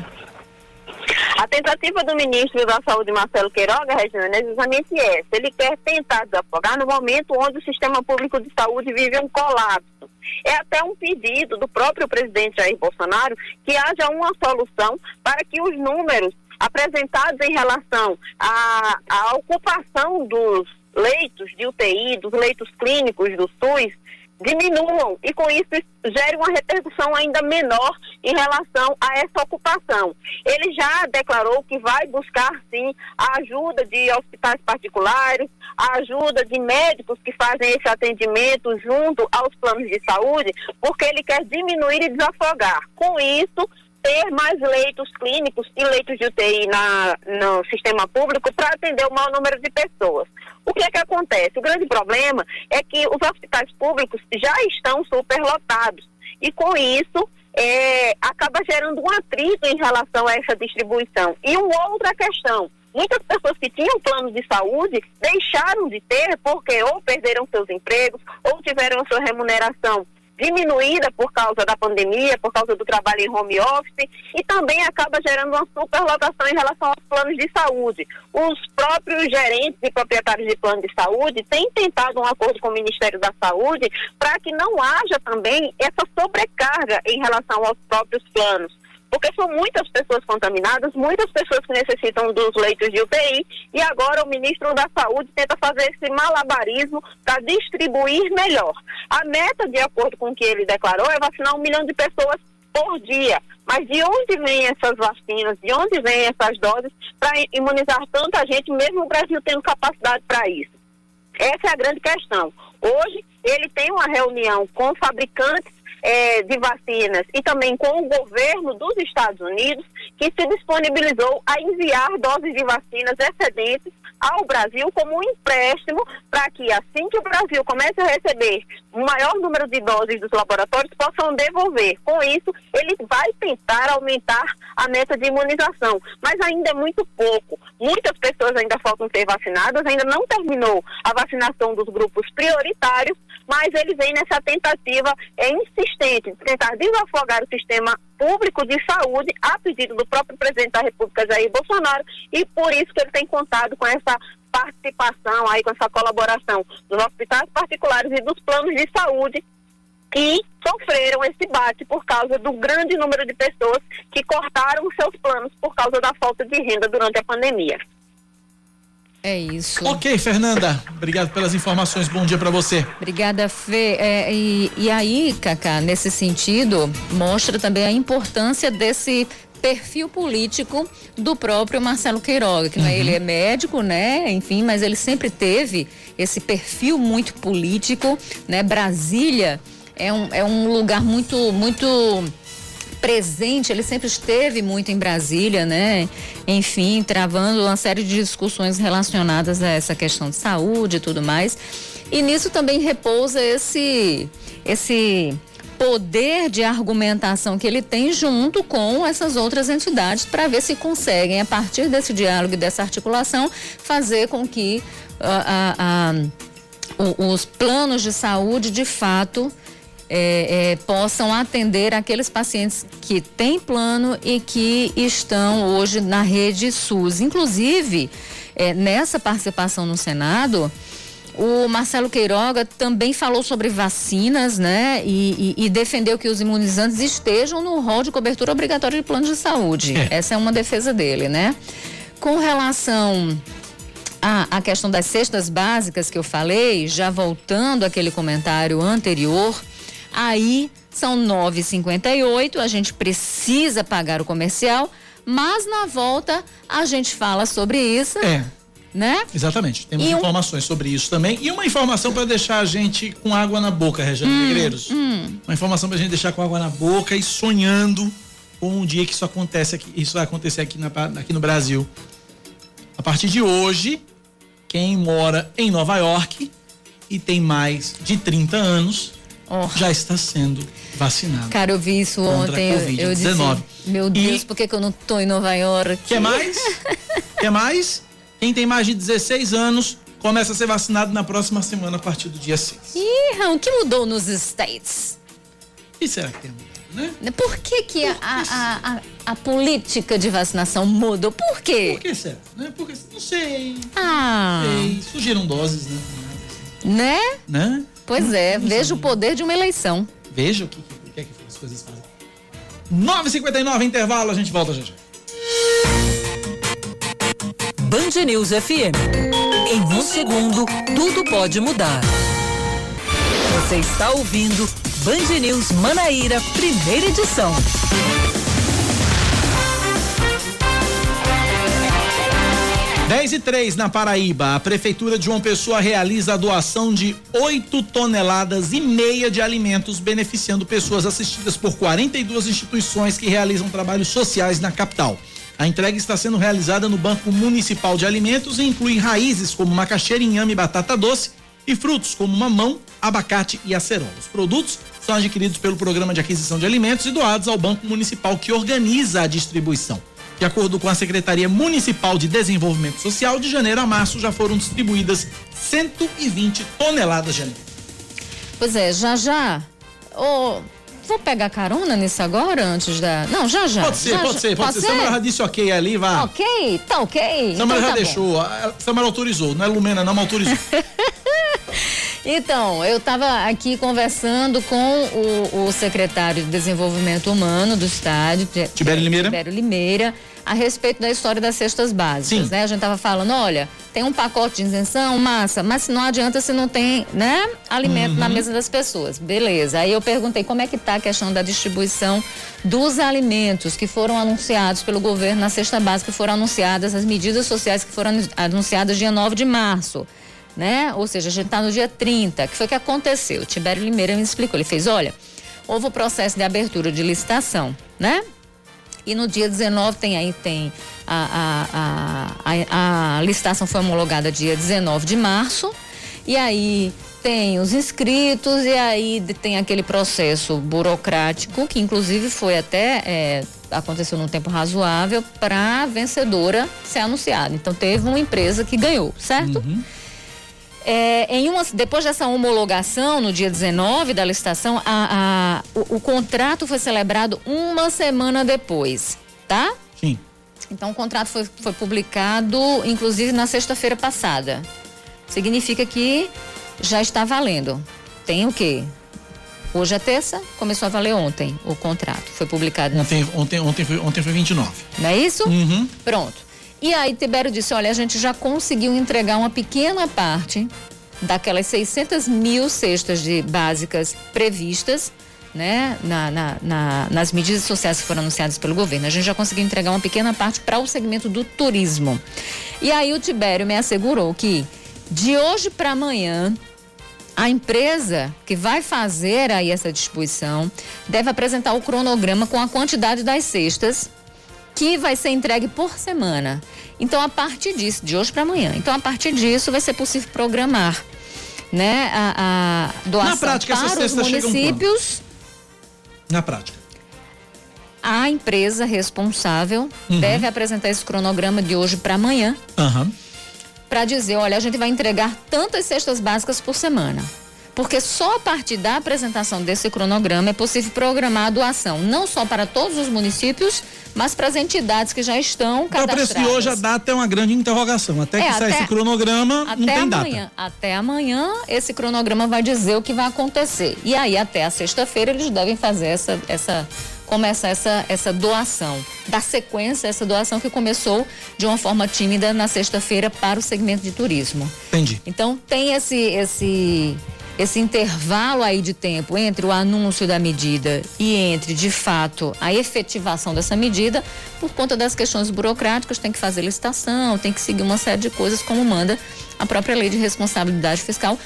[SPEAKER 10] A tentativa do ministro da Saúde, Marcelo Queiroga, Regina, é exatamente essa. Ele quer tentar desafogar no momento onde o sistema público de saúde vive um colapso. É até um pedido do próprio presidente Jair Bolsonaro que haja uma solução para que os números apresentados em relação à, à ocupação dos leitos de UTI, dos leitos clínicos do SUS, diminuam e com isso gere uma repercussão ainda menor em relação a essa ocupação. Ele já declarou que vai buscar sim a ajuda de hospitais particulares, a ajuda de médicos que fazem esse atendimento junto aos planos de saúde, porque ele quer diminuir e desafogar. Com isso, ter mais leitos clínicos e leitos de UTI na, no sistema público para atender o maior número de pessoas. O que é que acontece? O grande problema é que os hospitais públicos já estão superlotados e com isso é, acaba gerando um atrito em relação a essa distribuição. E uma outra questão, muitas pessoas que tinham planos de saúde deixaram de ter porque ou perderam seus empregos ou tiveram sua remuneração diminuída por causa da pandemia, por causa do trabalho em home office e também acaba gerando uma superlotação em relação aos planos de saúde. Os próprios gerentes e proprietários de planos de saúde têm tentado um acordo com o Ministério da Saúde para que não haja também essa sobrecarga em relação aos próprios planos porque são muitas pessoas contaminadas, muitas pessoas que necessitam dos leitos de UTI, e agora o ministro da Saúde tenta fazer esse malabarismo para distribuir melhor. A meta, de acordo com o que ele declarou, é vacinar um milhão de pessoas por dia. Mas de onde vêm essas vacinas? De onde vêm essas doses para imunizar tanta gente, mesmo o Brasil tendo capacidade para isso? Essa é a grande questão. Hoje, ele tem uma reunião com fabricantes eh, de vacinas e também com o governo dos Estados Unidos, que se disponibilizou a enviar doses de vacinas excedentes ao Brasil como um empréstimo para que assim que o Brasil comece a receber um maior número de doses dos laboratórios possam devolver. Com isso, ele vai tentar aumentar a meta de imunização, mas ainda é muito pouco. Muitas pessoas ainda faltam ser vacinadas, ainda não terminou a vacinação dos grupos prioritários, mas ele vem nessa tentativa é, insistente de tentar desafogar o sistema público de saúde a pedido do próprio presidente da República, Jair Bolsonaro, e por isso que ele tem contado com essa participação aí, com essa colaboração dos hospitais particulares e dos planos de saúde que sofreram esse bate por causa do grande número de pessoas que cortaram seus planos por causa da falta de renda durante a pandemia.
[SPEAKER 2] É isso.
[SPEAKER 1] Ok, Fernanda. Obrigado pelas informações. Bom dia para você.
[SPEAKER 2] Obrigada, Fê. É, e, e aí, Cacá, nesse sentido, mostra também a importância desse perfil político do próprio Marcelo Queiroga, que uhum. ele é médico, né? Enfim, mas ele sempre teve esse perfil muito político, né? Brasília é um, é um lugar muito, muito presente, ele sempre esteve muito em Brasília, né? Enfim, travando uma série de discussões relacionadas a essa questão de saúde e tudo mais. E nisso também repousa esse esse poder de argumentação que ele tem junto com essas outras entidades para ver se conseguem, a partir desse diálogo e dessa articulação, fazer com que uh, uh, uh, os planos de saúde de fato é, é, possam atender aqueles pacientes que têm plano e que estão hoje na rede SUS. Inclusive, é, nessa participação no Senado, o Marcelo Queiroga também falou sobre vacinas, né? E, e, e, defendeu que os imunizantes estejam no rol de cobertura obrigatória de plano de saúde. É. Essa é uma defesa dele, né? Com relação à, à questão das cestas básicas que eu falei, já voltando àquele comentário anterior, Aí são 9,58, a gente precisa pagar o comercial, mas na volta a gente fala sobre isso.
[SPEAKER 1] É.
[SPEAKER 2] Né?
[SPEAKER 1] Exatamente. Temos e informações um... sobre isso também. E uma informação para deixar a gente com água na boca, Regiane hum, Negreiros. Hum. Uma informação para a gente deixar com água na boca e sonhando com um dia que isso acontece aqui, isso vai acontecer aqui, na, aqui no Brasil. A partir de hoje, quem mora em Nova York e tem mais de 30 anos oh. já está sendo vacinado.
[SPEAKER 2] Cara, eu vi isso ontem. Eu disse, meu Deus, e... por que, que eu não estou em Nova York?
[SPEAKER 1] Quer mais? [LAUGHS] Quer mais? Quem tem mais de 16 anos começa a ser vacinado na próxima semana a partir do dia 6.
[SPEAKER 2] Ih, o que mudou nos States?
[SPEAKER 1] E será que tem né?
[SPEAKER 2] Por que, que a, a, a, a, política de vacinação mudou? Por quê?
[SPEAKER 1] Por que será? Né? Porque, não sei.
[SPEAKER 2] Ah.
[SPEAKER 1] Sei. Surgiram doses, né?
[SPEAKER 2] Né?
[SPEAKER 1] Né?
[SPEAKER 2] Pois é, veja o poder de uma eleição.
[SPEAKER 1] Veja o que, que, que, é que as coisas fazem. 9h59, intervalo, a gente volta já já.
[SPEAKER 11] Band News FM. Em um segundo, tudo pode mudar. Você está ouvindo Band News Manaíra, primeira edição.
[SPEAKER 1] 10 e 3 na Paraíba. A Prefeitura de João Pessoa realiza a doação de 8 toneladas e meia de alimentos, beneficiando pessoas assistidas por 42 instituições que realizam trabalhos sociais na capital. A entrega está sendo realizada no Banco Municipal de Alimentos e inclui raízes como macaxeira, inhame batata doce e frutos como mamão, abacate e acerola. Os produtos são adquiridos pelo Programa de Aquisição de Alimentos e doados ao Banco Municipal que organiza a distribuição. De acordo com a Secretaria Municipal de Desenvolvimento Social, de janeiro a março já foram distribuídas 120 toneladas de alimentos.
[SPEAKER 2] Pois é, já já. Oh, vou pegar carona nisso agora antes da. Não, já já.
[SPEAKER 1] Pode ser,
[SPEAKER 2] já,
[SPEAKER 1] pode
[SPEAKER 2] já.
[SPEAKER 1] ser, pode, ser. Samara já disse ok ali, vá.
[SPEAKER 2] Ok, tá ok.
[SPEAKER 1] Samara então, já tá deixou. Bom. Samara autorizou, não é Lumena, não, mas autorizou. [LAUGHS]
[SPEAKER 2] Então, eu estava aqui conversando com o, o, secretário de Desenvolvimento Humano do estádio,
[SPEAKER 1] Tibério Limeira.
[SPEAKER 2] Tibério Limeira, a respeito da história das cestas básicas, Sim. né? A gente estava falando, olha, tem um pacote de isenção, massa, mas não adianta se não tem, né, alimento uhum. na mesa das pessoas. Beleza. Aí eu perguntei como é que está a questão da distribuição dos alimentos que foram anunciados pelo governo na cesta básica, que foram anunciadas as medidas sociais que foram anunciadas dia 9 de março né? Ou seja, a gente está no dia 30. O que foi que aconteceu? O Tibério Limeira me explicou. Ele fez: olha, houve o processo de abertura de licitação, né? E no dia 19 tem aí tem a, a, a, a, licitação foi homologada dia 19 de março. E aí tem os inscritos e aí tem aquele processo burocrático que inclusive foi até é, aconteceu num tempo razoável para vencedora ser anunciada. Então teve uma empresa que ganhou, certo? Uhum. É, em uma, depois dessa homologação, no dia 19 da licitação, a, a, o, o, contrato foi celebrado uma semana depois, tá?
[SPEAKER 1] Sim.
[SPEAKER 2] Então o contrato foi, foi publicado, inclusive, na sexta-feira passada. Significa que já está valendo. Tem o quê? Hoje é terça, começou a valer ontem o contrato. Foi publicado.
[SPEAKER 1] Ontem, ontem, ontem, foi, ontem foi 29.
[SPEAKER 2] Não é isso?
[SPEAKER 1] Uhum.
[SPEAKER 2] Pronto. E aí Tibério disse: olha, a gente já conseguiu entregar uma pequena parte daquelas 600 mil cestas de básicas previstas. Né, na, na, na, nas medidas sociais que foram anunciadas pelo governo. A gente já conseguiu entregar uma pequena parte para o segmento do turismo. E aí o Tibério me assegurou que de hoje para amanhã a empresa que vai fazer aí essa distribuição deve apresentar o cronograma com a quantidade das cestas que vai ser entregue por semana. Então, a partir disso, de hoje para amanhã, então a partir disso vai ser possível programar, né, a, a doação
[SPEAKER 1] Na prática,
[SPEAKER 2] para os municípios.
[SPEAKER 1] Na prática.
[SPEAKER 2] A empresa responsável uhum. deve apresentar esse cronograma de hoje para amanhã.
[SPEAKER 1] Uhum.
[SPEAKER 2] Para dizer, olha, a gente vai entregar tantas cestas básicas por semana porque só a partir da apresentação desse cronograma é possível programar a doação, não só para todos os municípios, mas para as entidades que já estão cadastradas.
[SPEAKER 1] Então, hoje a data é uma grande interrogação. Até é, que sair esse cronograma,
[SPEAKER 2] até
[SPEAKER 1] não tem
[SPEAKER 2] amanhã,
[SPEAKER 1] data.
[SPEAKER 2] Até amanhã, esse cronograma vai dizer o que vai acontecer. E aí, até a sexta-feira, eles devem fazer essa, essa começar essa, essa doação, dar sequência a essa doação que começou de uma forma tímida na sexta-feira para o segmento de turismo.
[SPEAKER 1] Entendi.
[SPEAKER 2] Então tem esse, esse esse intervalo aí de tempo entre o anúncio da medida e entre, de fato, a efetivação dessa medida, por conta das questões burocráticas, tem que fazer licitação, tem que seguir uma série de coisas, como manda a própria lei de responsabilidade fiscal.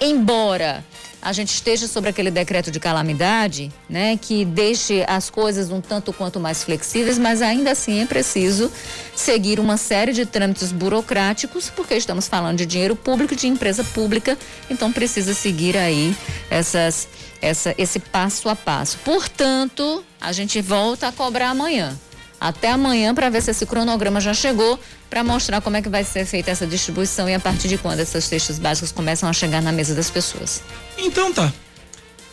[SPEAKER 2] Embora a gente esteja sobre aquele decreto de calamidade, né, que deixe as coisas um tanto quanto mais flexíveis, mas ainda assim é preciso seguir uma série de trâmites burocráticos, porque estamos falando de dinheiro público, de empresa pública, então precisa seguir aí essas, essa, esse passo a passo. Portanto, a gente volta a cobrar amanhã até amanhã para ver se esse cronograma já chegou para mostrar como é que vai ser feita essa distribuição e a partir de quando essas cestas básicas começam a chegar na mesa das pessoas.
[SPEAKER 1] Então tá.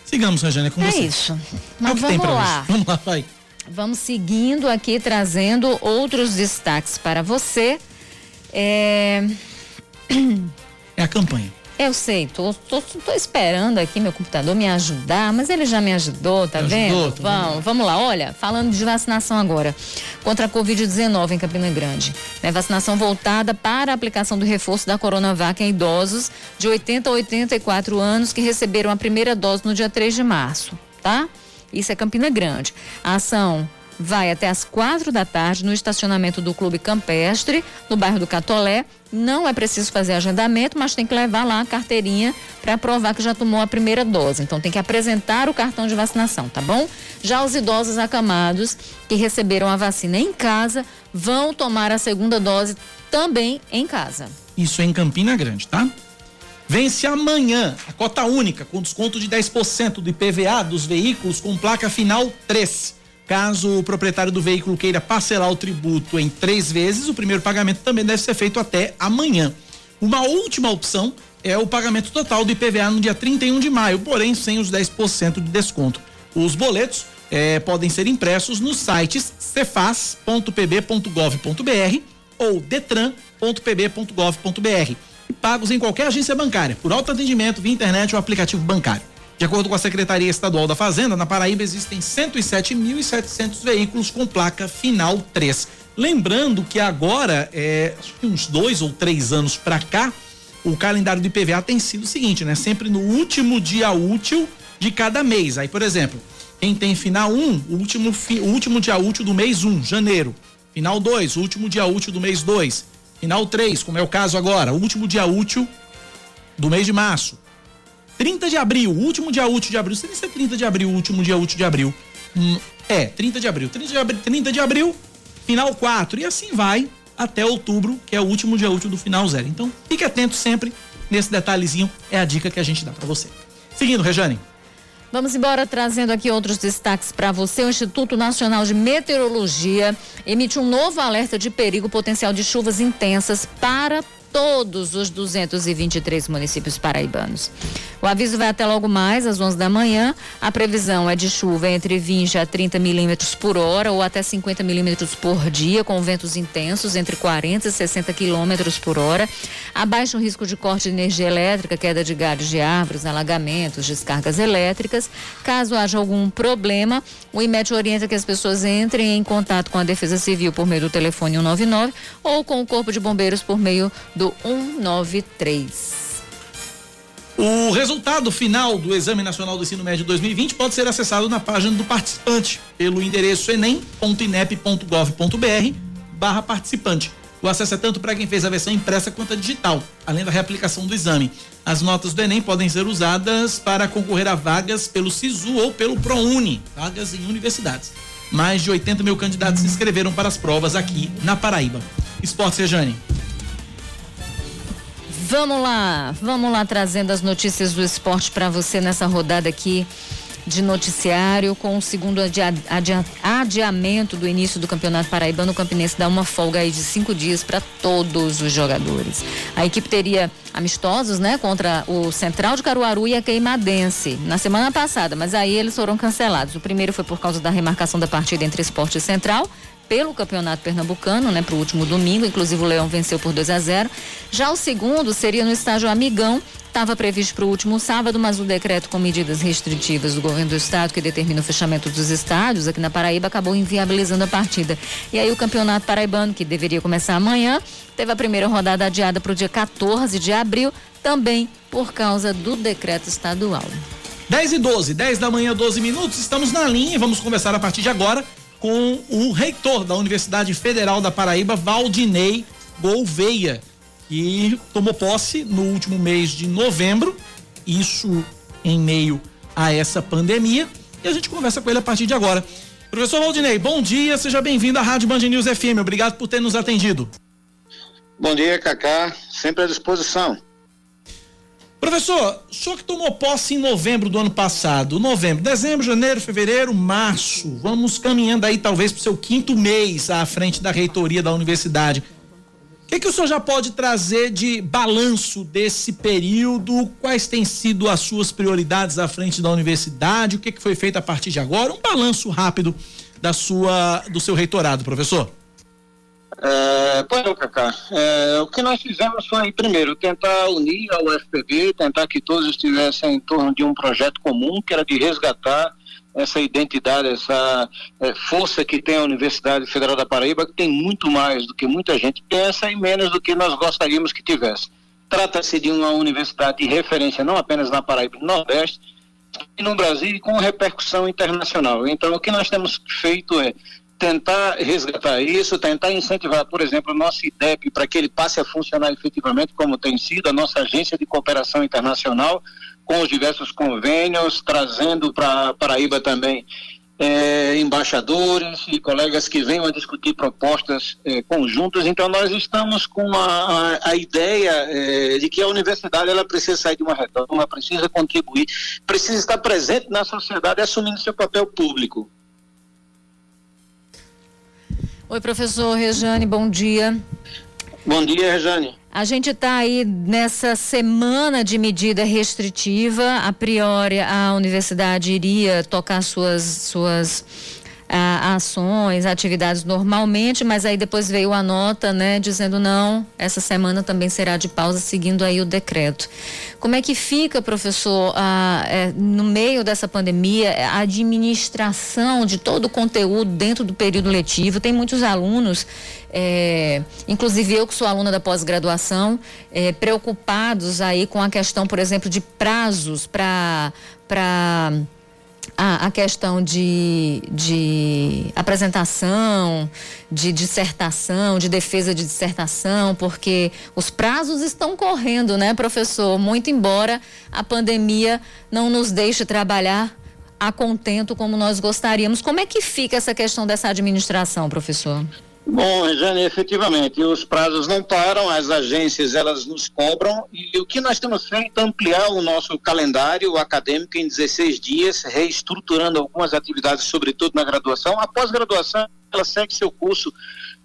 [SPEAKER 1] Sigamos, Regina, com
[SPEAKER 2] é
[SPEAKER 1] você.
[SPEAKER 2] É isso. Mas é vamos lá.
[SPEAKER 1] Vamos lá, vai.
[SPEAKER 2] Vamos seguindo aqui, trazendo outros destaques para você. É...
[SPEAKER 1] é a campanha.
[SPEAKER 2] Eu sei, tô, tô, tô, esperando aqui meu computador me ajudar, mas ele já me ajudou, tá me vendo? Ajudou, vamos, vamos lá, olha, falando de vacinação agora, contra a Covid-19 em Campina Grande. Né, vacinação voltada para a aplicação do reforço da Coronavac em idosos de 80 a 84 anos que receberam a primeira dose no dia 3 de março, tá? Isso é Campina Grande. A ação vai até às quatro da tarde no estacionamento do Clube Campestre, no bairro do Catolé. Não é preciso fazer agendamento, mas tem que levar lá a carteirinha para provar que já tomou a primeira dose. Então tem que apresentar o cartão de vacinação, tá bom? Já os idosos acamados que receberam a vacina em casa vão tomar a segunda dose também em casa.
[SPEAKER 1] Isso é em Campina Grande, tá? Vence amanhã a cota única com desconto de 10% do IPVA dos veículos com placa final 3. Caso o proprietário do veículo queira parcelar o tributo em três vezes, o primeiro pagamento também deve ser feito até amanhã. Uma última opção é o pagamento total do IPVA no dia 31 de maio, porém sem os 10% de desconto. Os boletos eh, podem ser impressos nos sites cefaz.pb.gov.br ou detran.pb.gov.br e pagos em qualquer agência bancária, por alto atendimento via internet ou aplicativo bancário. De acordo com a Secretaria Estadual da Fazenda, na Paraíba existem 107.700 veículos com placa final 3. Lembrando que agora, é, uns dois ou três anos para cá, o calendário do IPVA tem sido o seguinte, né? Sempre no último dia útil de cada mês. Aí, por exemplo, quem tem final 1, um, o último, fi, o último dia útil do mês 1, um, janeiro. Final 2, o último dia útil do mês 2. Final 3, como é o caso agora, o último dia útil do mês de março 30 de abril, último dia útil de abril. Você nem ser 30 de abril, último dia útil de abril. Hum, é, 30 de abril. 30 de abril, 30 de abril, final 4. E assim vai até outubro, que é o último dia útil do final zero. Então, fique atento sempre nesse detalhezinho. É a dica que a gente dá para você. Seguindo, Rejane.
[SPEAKER 2] Vamos embora trazendo aqui outros destaques para você. O Instituto Nacional de Meteorologia emite um novo alerta de perigo potencial de chuvas intensas para todos os 223 municípios paraibanos. O aviso vai até logo mais, às 11 da manhã. A previsão é de chuva entre 20 a 30 milímetros por hora ou até 50 milímetros por dia, com ventos intensos entre 40 e 60 quilômetros por hora. Há baixo risco de corte de energia elétrica, queda de galhos de árvores, alagamentos, descargas elétricas. Caso haja algum problema, o IMET orienta que as pessoas entrem em contato com a Defesa Civil por meio do telefone 199 ou com o Corpo de Bombeiros por meio do 193.
[SPEAKER 1] O resultado final do Exame Nacional do Ensino Médio 2020 pode ser acessado na página do participante pelo endereço enem.inep.gov.br barra participante. O acesso é tanto para quem fez a versão impressa quanto a digital, além da reaplicação do exame. As notas do Enem podem ser usadas para concorrer a vagas pelo SISU ou pelo ProUni, vagas em universidades. Mais de 80 mil candidatos se inscreveram para as provas aqui na Paraíba. Esporte Rejane.
[SPEAKER 2] Vamos lá, vamos lá trazendo as notícias do esporte para você nessa rodada aqui de noticiário com o segundo adia, adia, adiamento do início do Campeonato Paraibano. O Campinense dá uma folga aí de cinco dias para todos os jogadores. A equipe teria amistosos, né, contra o Central de Caruaru e a Queimadense na semana passada, mas aí eles foram cancelados. O primeiro foi por causa da remarcação da partida entre Esporte e Central pelo Campeonato Pernambucano, né, para o último domingo. Inclusive o Leão venceu por 2 a 0. Já o segundo seria no estágio Amigão. Estava previsto para o último sábado, mas o decreto com medidas restritivas do governo do estado que determina o fechamento dos estádios aqui na Paraíba acabou inviabilizando a partida. E aí o Campeonato Paraibano, que deveria começar amanhã, teve a primeira rodada adiada para o dia 14 de abril, também por causa do decreto estadual.
[SPEAKER 1] 10 e 12, 10 da manhã, 12 minutos. Estamos na linha vamos conversar a partir de agora com o reitor da Universidade Federal da Paraíba, Valdinei Gouveia, que tomou posse no último mês de novembro, isso em meio a essa pandemia, e a gente conversa com ele a partir de agora. Professor Valdinei, bom dia, seja bem-vindo à Rádio Band News FM, obrigado por ter nos atendido.
[SPEAKER 12] Bom dia, Cacá, sempre à disposição.
[SPEAKER 1] Professor, o senhor que tomou posse em novembro do ano passado, novembro, dezembro, janeiro, fevereiro, março, vamos caminhando aí talvez para o seu quinto mês à frente da reitoria da universidade. O que, que o senhor já pode trazer de balanço desse período? Quais têm sido as suas prioridades à frente da universidade? O que, que foi feito a partir de agora? Um balanço rápido da sua, do seu reitorado, professor.
[SPEAKER 12] É, pois não, Cacá. É, o que nós fizemos foi, primeiro, tentar unir a UFPB, tentar que todos estivessem em torno de um projeto comum, que era de resgatar essa identidade, essa é, força que tem a Universidade Federal da Paraíba, que tem muito mais do que muita gente pensa e menos do que nós gostaríamos que tivesse. Trata-se de uma universidade de referência não apenas na Paraíba no Nordeste, e no Brasil e com repercussão internacional. Então, o que nós temos feito é tentar resgatar isso, tentar incentivar, por exemplo, o nosso IDEP para que ele passe a funcionar efetivamente como tem sido, a nossa agência de cooperação internacional, com os diversos convênios, trazendo para Paraíba também é, embaixadores e colegas que venham a discutir propostas é, conjuntas. Então, nós estamos com a, a, a ideia é, de que a universidade ela precisa sair de uma retoma, precisa contribuir, precisa estar presente na sociedade, assumindo seu papel público.
[SPEAKER 2] Oi, professor Rejane, bom dia.
[SPEAKER 12] Bom dia, Rejane.
[SPEAKER 2] A gente está aí nessa semana de medida restritiva. A priori, a universidade iria tocar suas, suas ações, atividades normalmente, mas aí depois veio a nota, né, dizendo não, essa semana também será de pausa, seguindo aí o decreto. Como é que fica, professor, é, no meio dessa pandemia, a administração de todo o conteúdo dentro do período letivo? Tem muitos alunos, é, inclusive eu que sou aluna da pós-graduação, é, preocupados aí com a questão, por exemplo, de prazos para para a, a questão de, de apresentação, de dissertação, de defesa de dissertação, porque os prazos estão correndo, né, professor? Muito embora a pandemia não nos deixe trabalhar a contento como nós gostaríamos. Como é que fica essa questão dessa administração, professor?
[SPEAKER 12] Bom, Jane, efetivamente, os prazos não param, as agências elas nos cobram e o que nós temos feito é ampliar o nosso calendário acadêmico em 16 dias, reestruturando algumas atividades, sobretudo na graduação. A pós-graduação, ela segue seu curso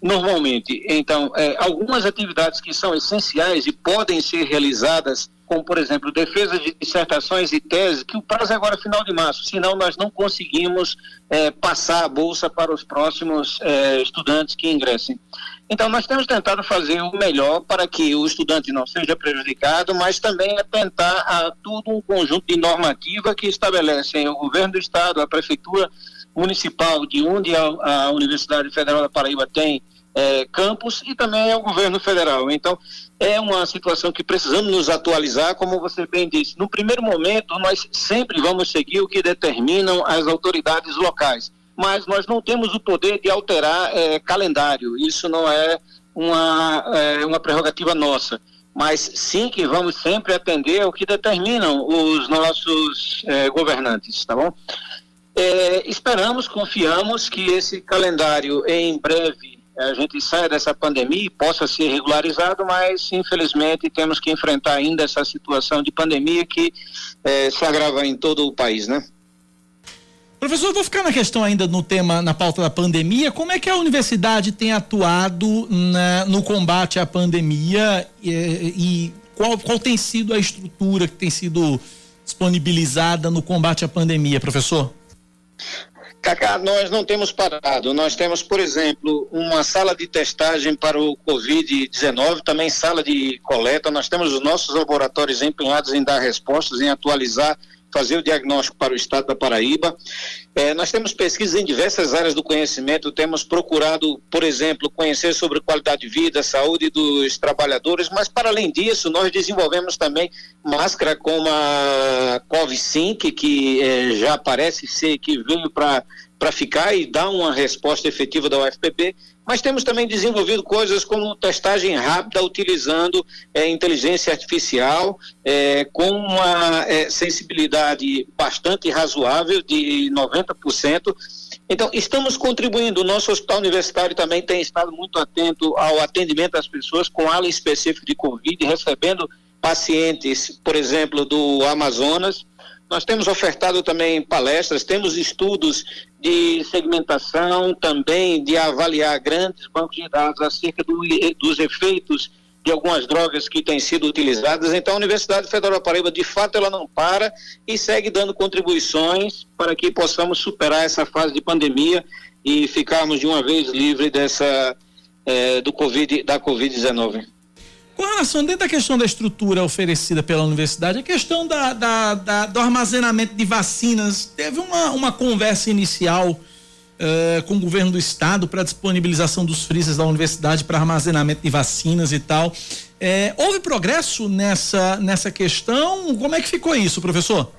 [SPEAKER 12] normalmente. Então, é, algumas atividades que são essenciais e podem ser realizadas como, por exemplo, defesa de dissertações e teses, que o prazo é agora final de março, senão nós não conseguimos é, passar a bolsa para os próximos é, estudantes que ingressem. Então, nós temos tentado fazer o melhor para que o estudante não seja prejudicado, mas também atentar a todo um conjunto de normativa que estabelecem o governo do estado, a prefeitura municipal, de onde a, a Universidade Federal da Paraíba tem é, campus e também é o governo federal. Então, é uma situação que precisamos nos atualizar, como você bem disse. No primeiro momento, nós sempre vamos seguir o que determinam as autoridades locais, mas nós não temos o poder de alterar é, calendário. Isso não é uma, é, uma prerrogativa nossa. Mas sim que vamos sempre atender o que determinam os nossos é, governantes, tá bom? É, esperamos, confiamos que esse calendário em breve a gente saia dessa pandemia e possa ser regularizado, mas infelizmente temos que enfrentar ainda essa situação de pandemia que eh, se agrava em todo o país, né?
[SPEAKER 1] Professor, vou ficar na questão ainda no tema, na pauta da pandemia. Como é que a universidade tem atuado na, no combate à pandemia e, e qual, qual tem sido a estrutura que tem sido disponibilizada no combate à pandemia, professor?
[SPEAKER 12] Cacá, nós não temos parado. Nós temos, por exemplo, uma sala de testagem para o Covid-19, também sala de coleta. Nós temos os nossos laboratórios empenhados em dar respostas, em atualizar fazer o diagnóstico para o estado da Paraíba. É, nós temos pesquisas em diversas áreas do conhecimento, temos procurado, por exemplo, conhecer sobre qualidade de vida, saúde dos trabalhadores, mas para além disso, nós desenvolvemos também máscara como a Cov-Sync, que é, já parece ser que veio para para ficar e dar uma resposta efetiva da UFPB, mas temos também desenvolvido coisas como testagem rápida utilizando é, inteligência artificial é, com uma é, sensibilidade bastante razoável de 90%. Então, estamos contribuindo. O nosso hospital universitário também tem estado muito atento ao atendimento das pessoas com ala específica de Covid, recebendo pacientes, por exemplo, do Amazonas, nós temos ofertado também palestras, temos estudos de segmentação, também de avaliar grandes bancos de dados acerca do, dos efeitos de algumas drogas que têm sido utilizadas. Então, a Universidade Federal da Paraíba, de fato, ela não para e segue dando contribuições para que possamos superar essa fase de pandemia e ficarmos de uma vez livre dessa eh, do COVID, da Covid-19.
[SPEAKER 1] Com relação, dentro da questão da estrutura oferecida pela universidade, a questão da, da, da do armazenamento de vacinas, teve uma, uma conversa inicial uh, com o governo do estado para disponibilização dos freezers da universidade para armazenamento de vacinas e tal. É, houve progresso nessa, nessa questão? Como é que ficou isso, professor?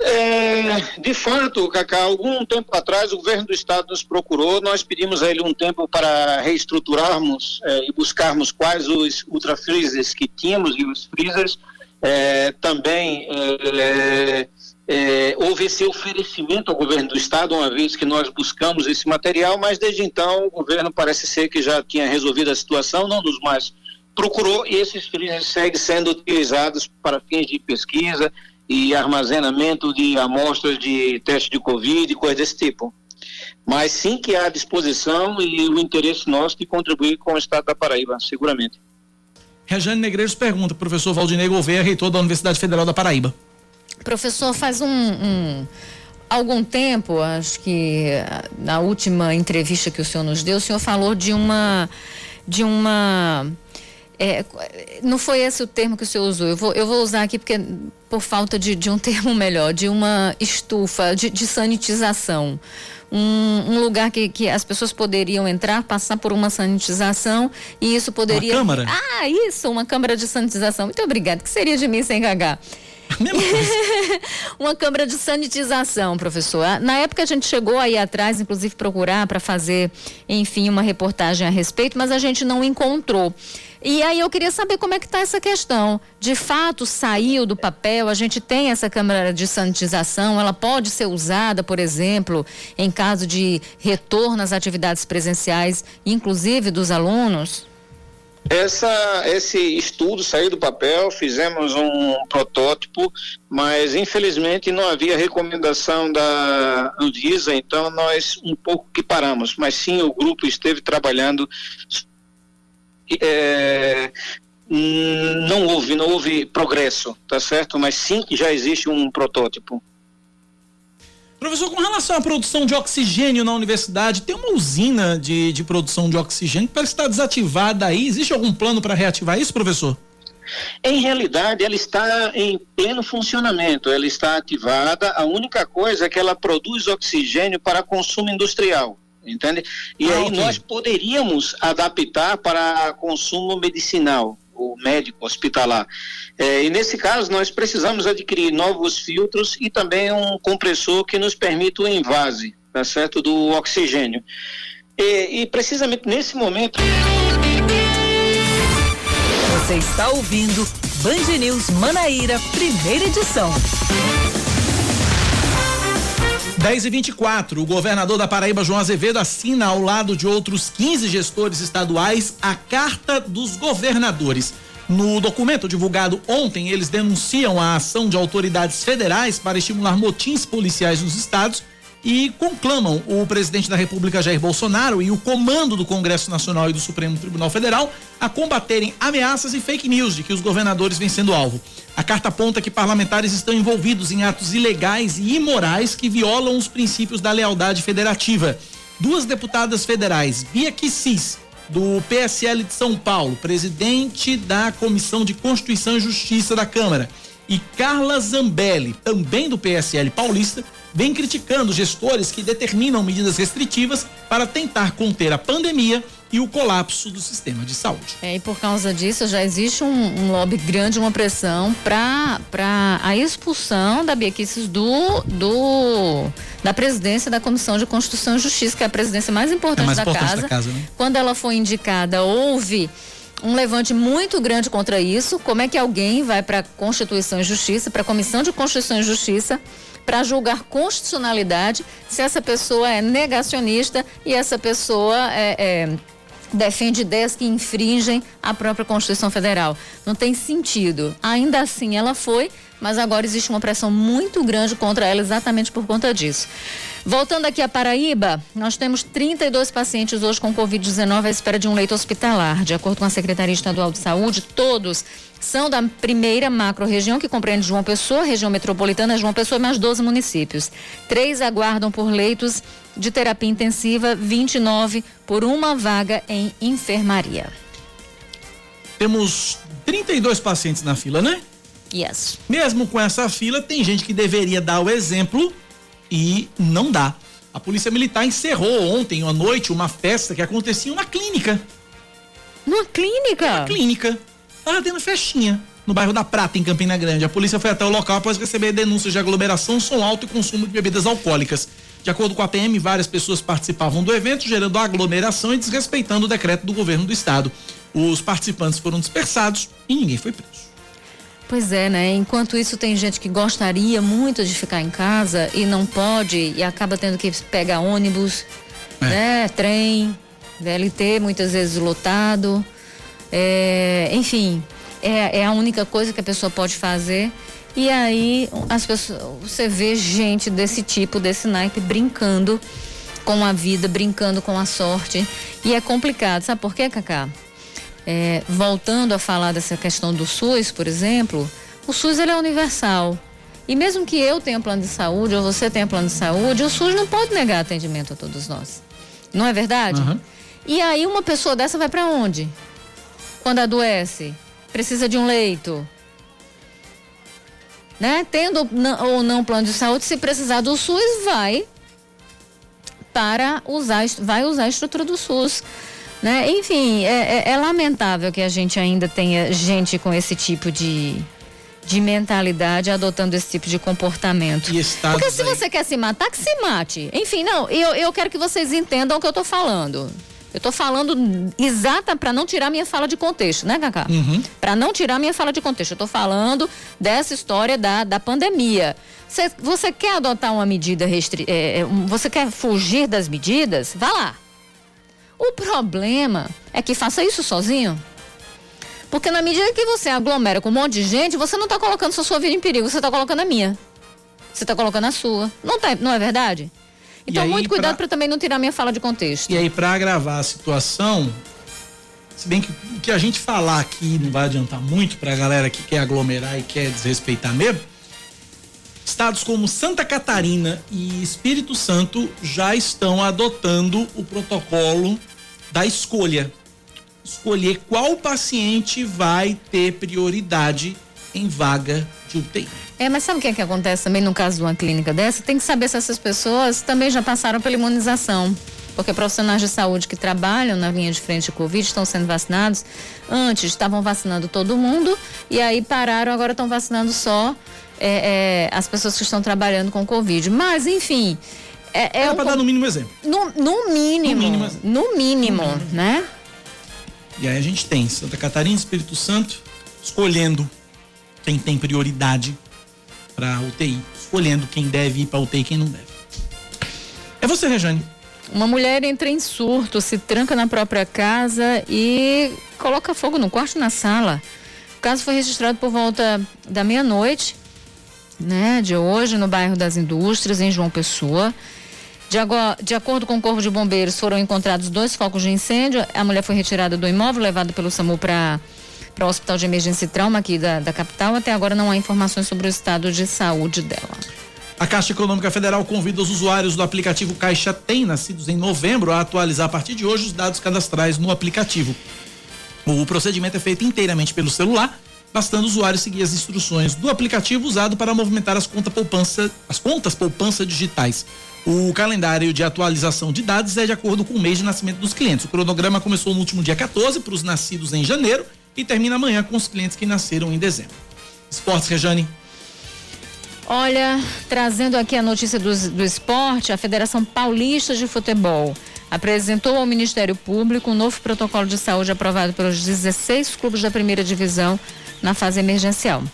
[SPEAKER 12] É, de fato, Cacá, algum tempo atrás o governo do estado nos procurou, nós pedimos a ele um tempo para reestruturarmos é, e buscarmos quais os ultra freezers que tínhamos e os freezers. É, também é, é, houve esse oferecimento ao governo do estado, uma vez que nós buscamos esse material, mas desde então o governo parece ser que já tinha resolvido a situação, não nos mais procurou e esses freezers seguem sendo utilizados para fins de pesquisa, e armazenamento de amostras de teste de Covid e coisas desse tipo. Mas sim que há disposição e o interesse nosso de contribuir com o Estado da Paraíba, seguramente.
[SPEAKER 1] Rejane Negreiros pergunta, professor Valdinei Gouveia, reitor da Universidade Federal da Paraíba.
[SPEAKER 2] Professor, faz um, um algum tempo, acho que na última entrevista que o senhor nos deu, o senhor falou de uma de uma é, não foi esse o termo que o senhor usou. Eu vou, eu vou usar aqui porque por falta de, de um [LAUGHS] termo melhor, de uma estufa de, de sanitização. Um, um, lugar que, que as pessoas poderiam entrar, passar por uma sanitização e isso poderia.
[SPEAKER 1] Uma câmara?
[SPEAKER 2] Ah, isso, uma câmara de sanitização. Muito obrigada. que seria de mim sem cagar? [LAUGHS] [LAUGHS] uma câmara de sanitização, professor. Na época a gente chegou aí atrás, inclusive procurar para fazer, enfim, uma reportagem a respeito, mas a gente não encontrou. E aí eu queria saber como é que está essa questão. De fato, saiu do papel, a gente tem essa câmara de sanitização, ela pode ser usada, por exemplo, em caso de retorno às atividades presenciais, inclusive dos alunos?
[SPEAKER 12] Essa, esse estudo saiu do papel, fizemos um protótipo, mas infelizmente não havia recomendação da Anvisa, então nós um pouco que paramos, mas sim o grupo esteve trabalhando é, não houve, não houve progresso, tá certo? Mas sim que já existe um protótipo.
[SPEAKER 1] Professor, com relação à produção de oxigênio na universidade, tem uma usina de, de produção de oxigênio que parece estar desativada aí. Existe algum plano para reativar isso, professor?
[SPEAKER 12] Em realidade, ela está em pleno funcionamento, ela está ativada. A única coisa é que ela produz oxigênio para consumo industrial entende? E ah, aí okay. nós poderíamos adaptar para consumo medicinal, o médico hospitalar. É, e nesse caso nós precisamos adquirir novos filtros e também um compressor que nos permita o invase, tá certo, do oxigênio. E, e precisamente nesse momento.
[SPEAKER 11] Você está ouvindo Band News Manaíra, primeira edição.
[SPEAKER 1] 10 e 24 o governador da Paraíba, João Azevedo, assina ao lado de outros 15 gestores estaduais a Carta dos Governadores. No documento divulgado ontem, eles denunciam a ação de autoridades federais para estimular motins policiais nos estados e conclamam o presidente da República Jair Bolsonaro e o comando do Congresso Nacional e do Supremo Tribunal Federal a combaterem ameaças e fake news de que os governadores vêm sendo alvo. A carta aponta que parlamentares estão envolvidos em atos ilegais e imorais que violam os princípios da lealdade federativa. Duas deputadas federais, Bia Kicis, do PSL de São Paulo, presidente da Comissão de Constituição e Justiça da Câmara, e Carla Zambelli, também do PSL paulista, vem criticando gestores que determinam medidas restritivas para tentar conter a pandemia e o colapso do sistema de saúde.
[SPEAKER 2] É, e por causa disso já existe um, um lobby grande, uma pressão para a expulsão da Biequices do, do da presidência da Comissão de Constituição e Justiça, que é a presidência mais importante, é mais da, importante casa. da casa. Né? Quando ela foi indicada, houve um levante muito grande contra isso. Como é que alguém vai para Constituição e Justiça, para a Comissão de Constituição e Justiça, para julgar constitucionalidade se essa pessoa é negacionista e essa pessoa é, é defende ideias que infringem a própria Constituição Federal. Não tem sentido. Ainda assim, ela foi, mas agora existe uma pressão muito grande contra ela exatamente por conta disso. Voltando aqui a Paraíba, nós temos 32 pacientes hoje com Covid-19 à espera de um leito hospitalar. De acordo com a Secretaria Estadual de Saúde, todos são da primeira macro-região, que compreende João Pessoa, região metropolitana João Pessoa e mais 12 municípios. Três aguardam por leitos de terapia intensiva, 29 por uma vaga em enfermaria.
[SPEAKER 1] Temos 32 pacientes na fila, né?
[SPEAKER 2] Yes.
[SPEAKER 1] Mesmo com essa fila, tem gente que deveria dar o exemplo e não dá. A Polícia Militar encerrou ontem à noite uma festa que acontecia em uma clínica.
[SPEAKER 2] Numa clínica?
[SPEAKER 1] Uma clínica. Tava tendo festinha no bairro da Prata, em Campina Grande. A polícia foi até o local após receber denúncias de aglomeração, som alto e consumo de bebidas alcoólicas. De acordo com a PM, várias pessoas participavam do evento, gerando aglomeração e desrespeitando o decreto do governo do estado. Os participantes foram dispersados e ninguém foi preso.
[SPEAKER 2] Pois é, né? Enquanto isso, tem gente que gostaria muito de ficar em casa e não pode e acaba tendo que pegar ônibus, é. né? Trem, VLT, muitas vezes lotado. É, enfim, é, é a única coisa que a pessoa pode fazer. E aí as pessoas, você vê gente desse tipo, desse naipe, brincando com a vida, brincando com a sorte. E é complicado. Sabe por quê, Cacá? É, voltando a falar dessa questão do SUS, por exemplo, o SUS ele é universal. E mesmo que eu tenha plano de saúde ou você tenha plano de saúde, o SUS não pode negar atendimento a todos nós. Não é verdade? Uhum. E aí uma pessoa dessa vai para onde? Quando adoece, precisa de um leito, né? Tendo ou não plano de saúde, se precisar do SUS, vai para usar, vai usar a estrutura do SUS. Né? Enfim, é, é, é lamentável que a gente ainda tenha gente com esse tipo de, de mentalidade adotando esse tipo de comportamento. Porque se
[SPEAKER 1] aí...
[SPEAKER 2] você quer se matar, que se mate. Enfim, não, eu, eu quero que vocês entendam o que eu estou falando. Eu estou falando exata para não tirar minha fala de contexto, né, Cacá?
[SPEAKER 1] Uhum.
[SPEAKER 2] Para não tirar minha fala de contexto. Eu estou falando dessa história da, da pandemia. Você, você quer adotar uma medida restritiva? É, é você quer fugir das medidas? Vá lá. O problema é que faça isso sozinho. Porque na medida que você aglomera com um monte de gente, você não está colocando sua, sua vida em perigo, você está colocando a minha. Você está colocando a sua. Não, tá, não é verdade? Então, aí, muito cuidado para também não tirar minha fala de contexto.
[SPEAKER 1] E aí, para agravar a situação, se bem que o que a gente falar aqui não vai adiantar muito para a galera que quer aglomerar e quer desrespeitar mesmo. Estados como Santa Catarina e Espírito Santo já estão adotando o protocolo da escolha. Escolher qual paciente vai ter prioridade em vaga de UTI.
[SPEAKER 2] É, mas sabe o que é que acontece também no caso de uma clínica dessa? Tem que saber se essas pessoas também já passaram pela imunização. Porque profissionais de saúde que trabalham na linha de frente de Covid estão sendo vacinados. Antes estavam vacinando todo mundo e aí pararam, agora estão vacinando só é, é, as pessoas que estão trabalhando com Covid. Mas, enfim. É,
[SPEAKER 1] é um, para dar no mínimo exemplo.
[SPEAKER 2] No, no mínimo. No mínimo, no mínimo, no mínimo né?
[SPEAKER 1] E aí a gente tem Santa Catarina, Espírito Santo, escolhendo quem tem prioridade para UTI, escolhendo quem deve ir para UTI e quem não deve. É você, Rejane.
[SPEAKER 2] Uma mulher entra em surto, se tranca na própria casa e coloca fogo no quarto na sala. O caso foi registrado por volta da meia-noite, né, de hoje, no bairro das Indústrias, em João Pessoa. De, agora, de, acordo com o Corpo de Bombeiros, foram encontrados dois focos de incêndio. A mulher foi retirada do imóvel, levada pelo SAMU para para o Hospital de Emergência e Trauma aqui da, da capital. Até agora não há informações sobre o estado de saúde dela.
[SPEAKER 1] A Caixa Econômica Federal convida os usuários do aplicativo Caixa Tem, nascidos em novembro, a atualizar a partir de hoje os dados cadastrais no aplicativo. O procedimento é feito inteiramente pelo celular, bastando o usuário seguir as instruções do aplicativo usado para movimentar as, conta poupança, as contas poupança digitais. O calendário de atualização de dados é de acordo com o mês de nascimento dos clientes. O cronograma começou no último dia 14 para os nascidos em janeiro e termina amanhã com os clientes que nasceram em dezembro. Esportes, Rejane.
[SPEAKER 2] Olha, trazendo aqui a notícia do, do esporte, a Federação Paulista de Futebol apresentou ao Ministério Público um novo protocolo de saúde aprovado pelos 16 clubes da primeira divisão na fase emergencial.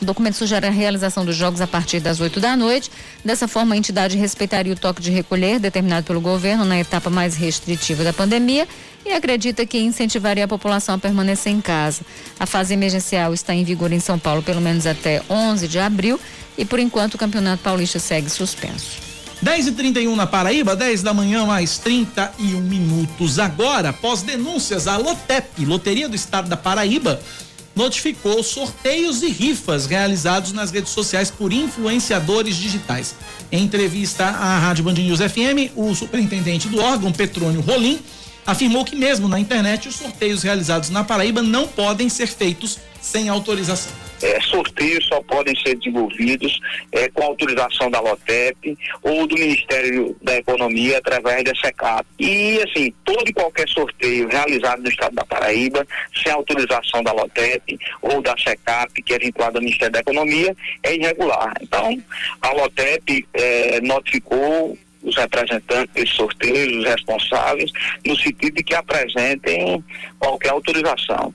[SPEAKER 2] O documento sugere a realização dos jogos a partir das 8 da noite. Dessa forma, a entidade respeitaria o toque de recolher determinado pelo governo na etapa mais restritiva da pandemia e acredita que incentivaria a população a permanecer em casa. A fase emergencial está em vigor em São Paulo pelo menos até 11 de abril e, por enquanto, o Campeonato Paulista segue suspenso.
[SPEAKER 1] 10 e 31 na Paraíba, 10 da manhã, mais 31 minutos. Agora, pós denúncias, a Lotep, Loteria do Estado da Paraíba, notificou sorteios e rifas realizados nas redes sociais por influenciadores digitais. Em entrevista à Rádio Band News FM, o superintendente do órgão, Petrônio Rolim, afirmou que mesmo na internet os sorteios realizados na Paraíba não podem ser feitos sem autorização.
[SPEAKER 13] É, sorteios só podem ser desenvolvidos é, com autorização da LOTEP ou do Ministério da Economia através da SECAP. E, assim, todo e qualquer sorteio realizado no estado da Paraíba, sem autorização da LOTEP ou da SECAP, que é vinculada ao Ministério da Economia, é irregular. Então, a LOTEP é, notificou os representantes desses sorteios, os responsáveis, no sentido de que apresentem qualquer autorização.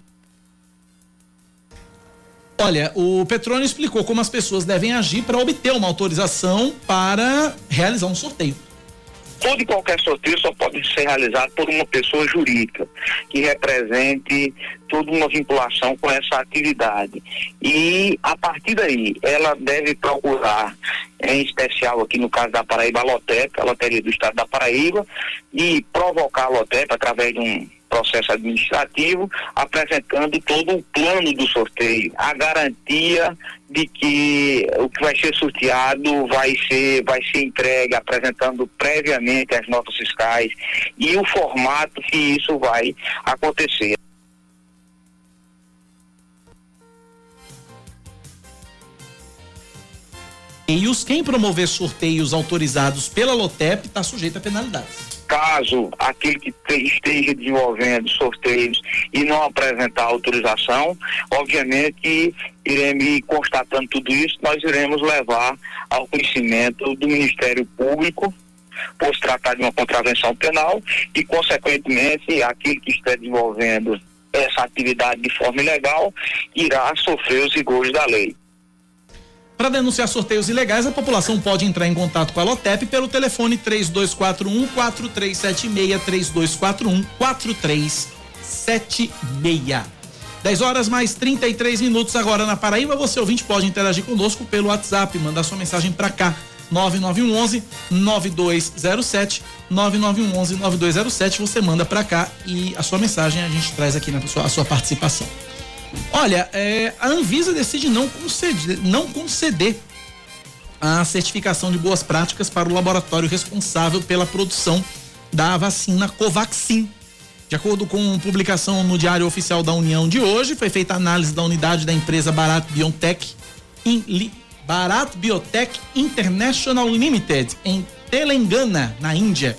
[SPEAKER 1] Olha, o Petrônio explicou como as pessoas devem agir para obter uma autorização para realizar um sorteio.
[SPEAKER 13] Todo e qualquer sorteio só pode ser realizado por uma pessoa jurídica que represente toda uma vinculação com essa atividade. E a partir daí, ela deve procurar, em especial aqui no caso da Paraíba, a LOTEP, a Loteria do Estado da Paraíba, e provocar a LOTEP através de um processo administrativo, apresentando todo o plano do sorteio, a garantia de que o que vai ser sorteado vai ser, vai ser entregue, apresentando previamente as notas fiscais e o formato que isso vai acontecer.
[SPEAKER 1] E os quem promover sorteios autorizados pela LOTEP está sujeito a penalidades
[SPEAKER 12] caso aquele que te- esteja desenvolvendo sorteios e não apresentar autorização, obviamente iremos e constatando tudo isso, nós iremos levar ao conhecimento do Ministério Público por se tratar de uma contravenção penal e, consequentemente, aquele que estiver desenvolvendo essa atividade de forma ilegal irá sofrer os rigores da lei.
[SPEAKER 1] Para denunciar sorteios ilegais, a população pode entrar em contato com a Lotep pelo telefone 3241 4376 3241 4376. 10 horas mais 33 minutos agora na Paraíba. Você ouvinte pode interagir conosco pelo WhatsApp, mandar sua mensagem para cá. 9911 9207 9911 9207 você manda para cá e a sua mensagem a gente traz aqui na sua, a sua participação. Olha, é, a Anvisa decide não conceder, não conceder a certificação de boas práticas para o laboratório responsável pela produção da vacina Covaxin. De acordo com publicação no Diário Oficial da União de hoje, foi feita análise da unidade da empresa Bharat Biotech, em Li- Bharat Biotech International Limited, em Telangana, na Índia.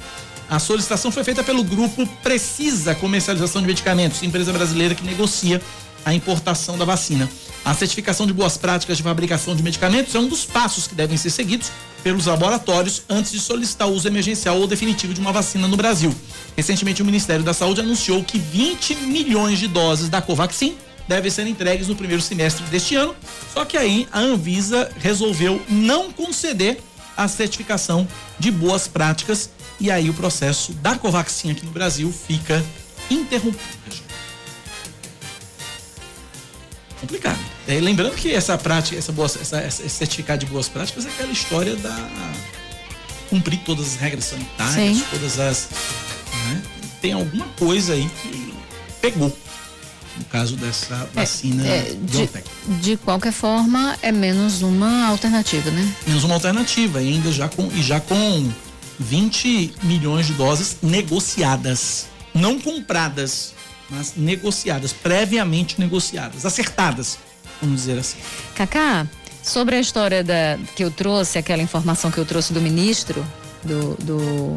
[SPEAKER 1] A solicitação foi feita pelo grupo Precisa Comercialização de Medicamentos, empresa brasileira que negocia a importação da vacina. A certificação de boas práticas de fabricação de medicamentos é um dos passos que devem ser seguidos pelos laboratórios antes de solicitar o uso emergencial ou definitivo de uma vacina no Brasil. Recentemente, o Ministério da Saúde anunciou que 20 milhões de doses da Covaxin devem ser entregues no primeiro semestre deste ano. Só que aí a Anvisa resolveu não conceder a certificação de boas práticas e aí o processo da Covaxin aqui no Brasil fica interrompido. Complicado. É, lembrando que essa prática, essa boa, essa, esse certificado de boas práticas é aquela história da cumprir todas as regras sanitárias,
[SPEAKER 2] Sim.
[SPEAKER 1] todas as. né? Tem alguma coisa aí que pegou no caso dessa vacina
[SPEAKER 2] é, de,
[SPEAKER 1] Biotech.
[SPEAKER 2] de qualquer forma, é menos uma alternativa, né?
[SPEAKER 1] Menos uma alternativa, e ainda já com, e já com 20 milhões de doses negociadas. Não compradas, mas negociadas, previamente negociadas, acertadas, vamos dizer assim.
[SPEAKER 2] Cacá, sobre a história da, que eu trouxe, aquela informação que eu trouxe do ministro, do, do,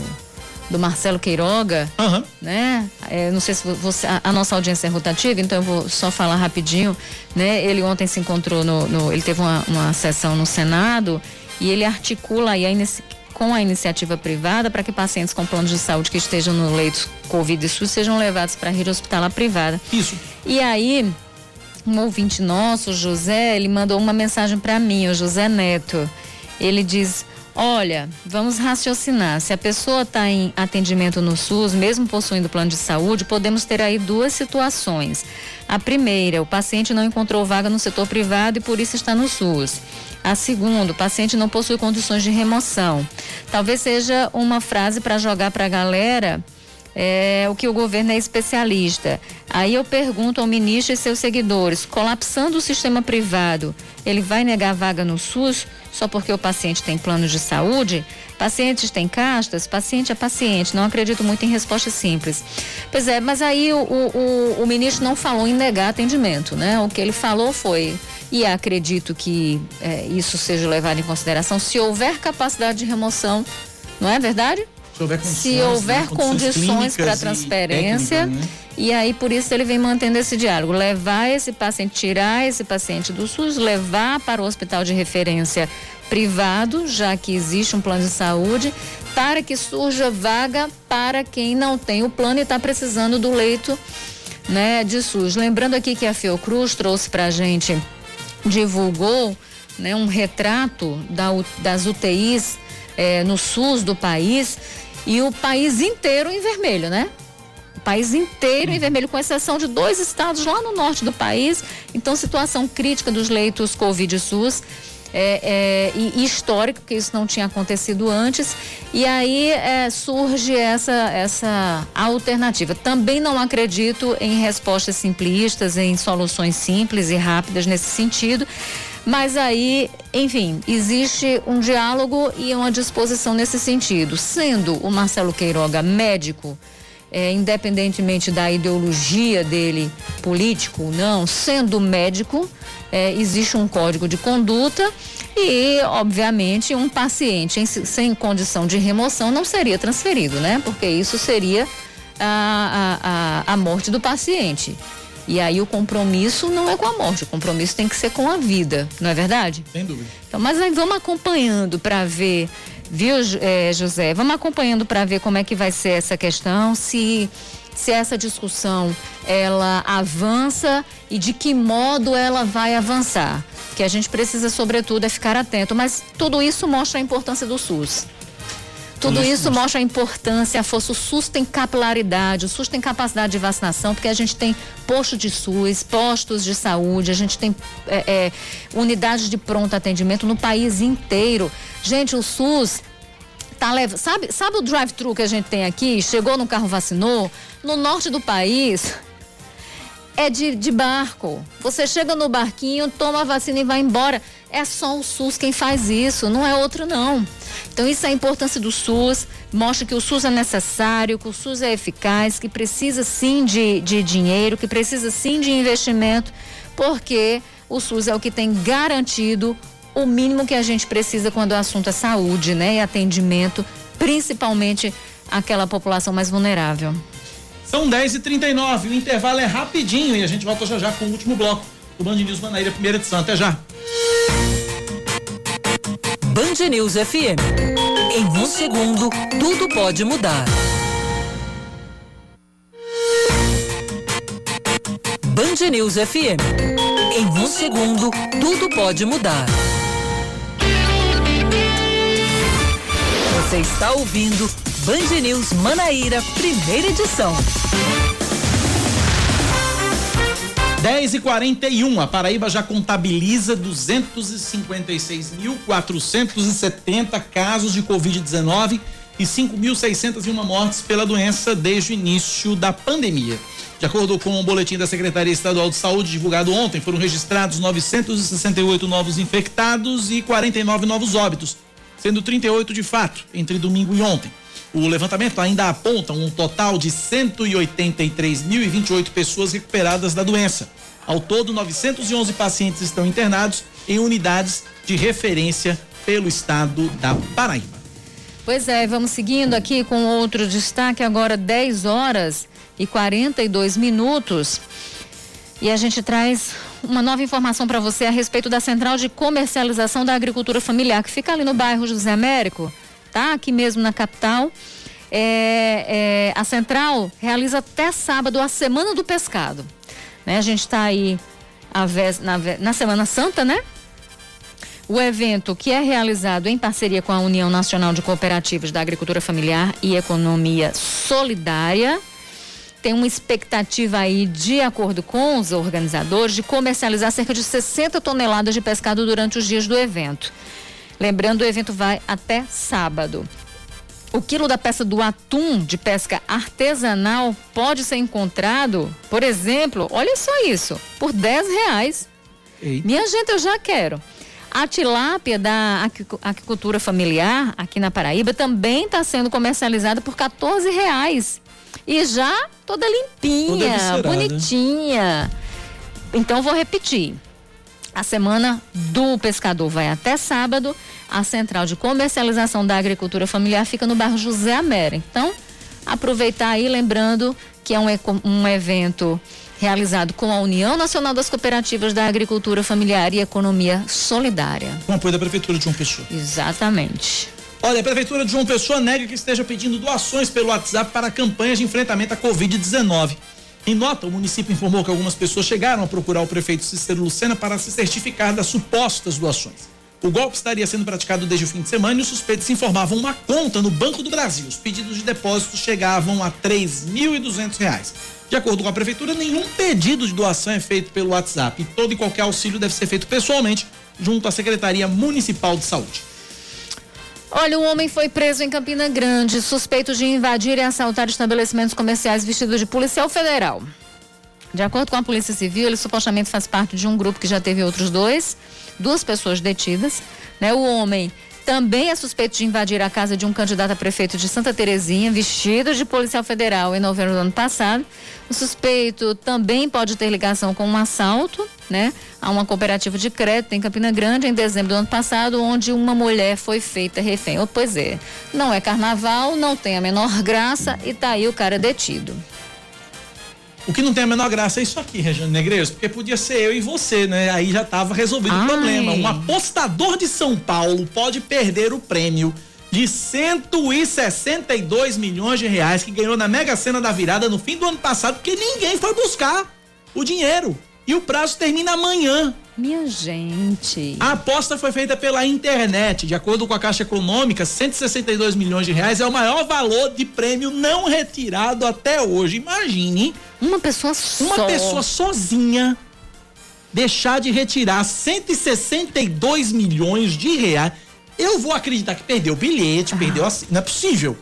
[SPEAKER 2] do Marcelo Queiroga, né? É, não sei se você, a, a nossa audiência é rotativa, então eu vou só falar rapidinho, né? Ele ontem se encontrou no, no- ele teve uma, uma sessão no Senado e ele articula aí a inici- com a iniciativa privada para que pacientes com planos de saúde que estejam no leito Covid e SUS sejam levados para a rede hospitalar privada.
[SPEAKER 1] Isso.
[SPEAKER 2] E aí, um ouvinte nosso, o José, ele mandou uma mensagem para mim, o José Neto. Ele diz: Olha, vamos raciocinar. Se a pessoa está em atendimento no SUS, mesmo possuindo plano de saúde, podemos ter aí duas situações. A primeira, o paciente não encontrou vaga no setor privado e por isso está no SUS. A segunda, o paciente não possui condições de remoção. Talvez seja uma frase para jogar para a galera é, o que o governo é especialista. Aí eu pergunto ao ministro e seus seguidores: colapsando o sistema privado, ele vai negar vaga no SUS só porque o paciente tem plano de saúde? Pacientes têm castas? Paciente é paciente. Não acredito muito em resposta simples. Pois é, mas aí o, o, o- o ministro não falou em negar atendimento, né? O que ele falou foi. E acredito que é, isso seja levado em consideração se houver capacidade de remoção, não é verdade?
[SPEAKER 1] Se houver condições,
[SPEAKER 2] Se houver
[SPEAKER 1] né,
[SPEAKER 2] condições
[SPEAKER 1] clínicas
[SPEAKER 2] para
[SPEAKER 1] e
[SPEAKER 2] transferência.
[SPEAKER 1] técnicas, né?
[SPEAKER 2] E aí, por isso, ele vem mantendo esse diálogo. Levar esse paciente, tirar esse paciente do SUS, levar para o hospital de referência privado, já que existe um plano de saúde, para que surja vaga para quem não tem o plano e está precisando do leito né, de SUS. Lembrando aqui que a Fiocruz trouxe para a gente, divulgou né, um retrato da das UTIs eh, no SUS do país e o país inteiro em vermelho, né? O país inteiro em vermelho, com exceção de dois estados lá no norte do país. Então, situação crítica dos leitos Covid e SUS. É, é, e histórico, porque isso não tinha acontecido antes. E aí é, surge essa, essa alternativa. Também não acredito em respostas simplistas, em soluções simples e rápidas nesse sentido. Mas aí, enfim, existe um diálogo e uma disposição nesse sentido. Sendo o Marcelo Queiroga médico, é, independentemente da ideologia dele, político ou não, sendo médico, é, existe um código de conduta E, obviamente, um paciente em, sem condição de remoção não seria transferido, né? Porque isso seria a, a, a, a morte do paciente. E aí o compromisso não é com a morte, o compromisso tem que ser com a vida, não é verdade?
[SPEAKER 1] Sem dúvida.
[SPEAKER 2] Então, mas aí vamos acompanhando para ver, viu, é, José? Vamos acompanhando para ver como é que vai ser essa questão, se se essa discussão ela avança e de que modo ela vai avançar. Que a gente precisa, sobretudo, é ficar atento. Mas tudo isso mostra a importância do SUS. Tudo isso mostra a importância, a força. O SUS tem capilaridade, o SUS tem capacidade de vacinação, porque a gente tem posto de SUS, postos de saúde, a gente tem é, é, unidades de pronto atendimento no país inteiro. Gente, o SUS tá levando. Sabe, sabe o drive-thru que a gente tem aqui? Chegou no carro, vacinou? No norte do país, é de, de barco. Você chega no barquinho, toma a vacina e vai embora. É só o SUS quem faz isso, não é outro não. Então isso é a importância do SUS, mostra que o SUS é necessário, que o SUS é eficaz, que precisa sim de, de dinheiro, que precisa sim de investimento, porque o SUS é o que tem garantido o mínimo que a gente precisa quando o assunto é saúde, né? E atendimento, principalmente aquela população mais vulnerável.
[SPEAKER 1] São 10h39, o intervalo é rapidinho e a gente volta já já com o último bloco do Band News Manaíra, primeira edição. Até já.
[SPEAKER 11] Band News FM. Em um segundo, tudo pode mudar. Band News FM. Em um segundo, tudo pode mudar. Você está ouvindo Band News Manaíra, primeira edição.
[SPEAKER 1] 10 e 41 a Paraíba já contabiliza 256.470 casos de Covid-19 e 5.601 mortes pela doença desde o início da pandemia. De acordo com o boletim da Secretaria Estadual de Saúde divulgado ontem, foram registrados 968 novos infectados e 49 novos óbitos, sendo 38 de fato entre domingo e ontem. O levantamento ainda aponta um total de 183.028 pessoas recuperadas da doença. Ao todo, 911 pacientes estão internados em unidades de referência pelo estado da Paraíba.
[SPEAKER 2] Pois é, vamos seguindo aqui com outro destaque agora 10 horas e 42 minutos. E a gente traz uma nova informação para você a respeito da Central de Comercialização da Agricultura Familiar, que fica ali no bairro José Américo tá? Aqui mesmo na capital. É, é, a central realiza até sábado a Semana do Pescado. Né? A gente está aí vez, na, na Semana Santa, né? O evento, que é realizado em parceria com a União Nacional de Cooperativas da Agricultura Familiar e Economia Solidária, tem uma expectativa aí, de acordo com os organizadores, de comercializar cerca de 60 toneladas de pescado durante os dias do evento. Lembrando, o evento vai até sábado. O quilo da peça do atum de pesca artesanal pode ser encontrado, por exemplo, olha só isso, por 10 reais. Eita. Minha gente, eu já quero. A tilápia da aquicultura familiar aqui na Paraíba também está sendo comercializada por 14 reais. E já toda limpinha, toda bonitinha. Então vou repetir. A semana do pescador vai até sábado. A central de comercialização da agricultura familiar fica no bairro José América. Então, aproveitar aí, lembrando que é um, um evento realizado com a União Nacional das Cooperativas da Agricultura Familiar e Economia Solidária.
[SPEAKER 1] Com apoio da Prefeitura de João Pessoa.
[SPEAKER 2] Exatamente.
[SPEAKER 1] Olha, a Prefeitura de João Pessoa nega que esteja pedindo doações pelo WhatsApp para campanhas de enfrentamento à Covid-19. Em nota, o município informou que algumas pessoas chegaram a procurar o prefeito Cícero Lucena para se certificar das supostas doações. O golpe estaria sendo praticado desde o fim de semana e os suspeitos informavam uma conta no Banco do Brasil. Os pedidos de depósito chegavam a R$ 3.200. De acordo com a prefeitura, nenhum pedido de doação é feito pelo WhatsApp e todo e qualquer auxílio deve ser feito pessoalmente junto à Secretaria Municipal de Saúde.
[SPEAKER 2] Olha, um homem foi preso em Campina Grande, suspeito de invadir e assaltar estabelecimentos comerciais vestido de policial federal. De acordo com a Polícia Civil, ele supostamente faz parte de um grupo que já teve outros dois, duas pessoas detidas. Né? O homem também é suspeito de invadir a casa de um candidato a prefeito de Santa Terezinha, vestido de policial federal em novembro do ano passado. O suspeito também pode ter ligação com um assalto né, a uma cooperativa de crédito em Campina Grande em dezembro do ano passado, onde uma mulher foi feita refém. Oh, pois é, não é carnaval, não tem a menor graça e tá aí o cara detido.
[SPEAKER 1] O que não tem a menor graça é isso aqui, Regiane Negreiros, porque podia ser eu e você, né? Aí já tava resolvido
[SPEAKER 2] Ai.
[SPEAKER 1] o problema. Um apostador de São Paulo pode perder o prêmio de 162 milhões de reais que ganhou na Mega Sena da virada no fim do ano passado, porque ninguém foi buscar o dinheiro. E o prazo termina amanhã.
[SPEAKER 2] Minha gente.
[SPEAKER 1] A aposta foi feita pela internet. De acordo com a Caixa Econômica, 162 milhões de reais é o maior valor de prêmio não retirado até hoje. Imagine
[SPEAKER 2] Uma pessoa só.
[SPEAKER 1] uma pessoa sozinha deixar de retirar 162 milhões de reais. Eu vou acreditar que perdeu o bilhete, perdeu a. Não é possível.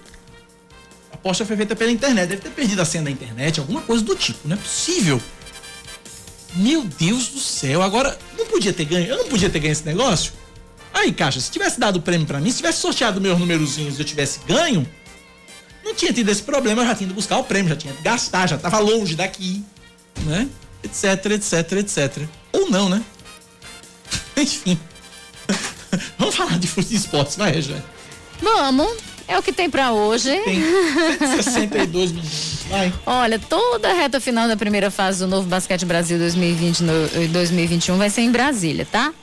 [SPEAKER 1] A aposta foi feita pela internet. Deve ter perdido a senha da internet, alguma coisa do tipo. Não é possível. Meu Deus do céu. Agora, não podia ter ganho. Eu não podia ter ganho esse negócio? Aí, Caixa, se tivesse dado o prêmio pra mim, se tivesse sorteado meus numerozinhos e eu tivesse ganho, não tinha tido esse problema, eu já tinha ido buscar o prêmio, já tinha ido gastar, já tava longe daqui, né? Etc, etc, etc. Ou não, né? [LAUGHS] Enfim. [LAUGHS] Vamos falar de futebol esportes, vai, Regiane.
[SPEAKER 2] Vamos. É o que tem pra hoje.
[SPEAKER 1] Tem 162 milhões. Vai.
[SPEAKER 2] Olha, toda a reta final da primeira fase do Novo Basquete Brasil 2020 no- 2021 vai ser em Brasília, tá?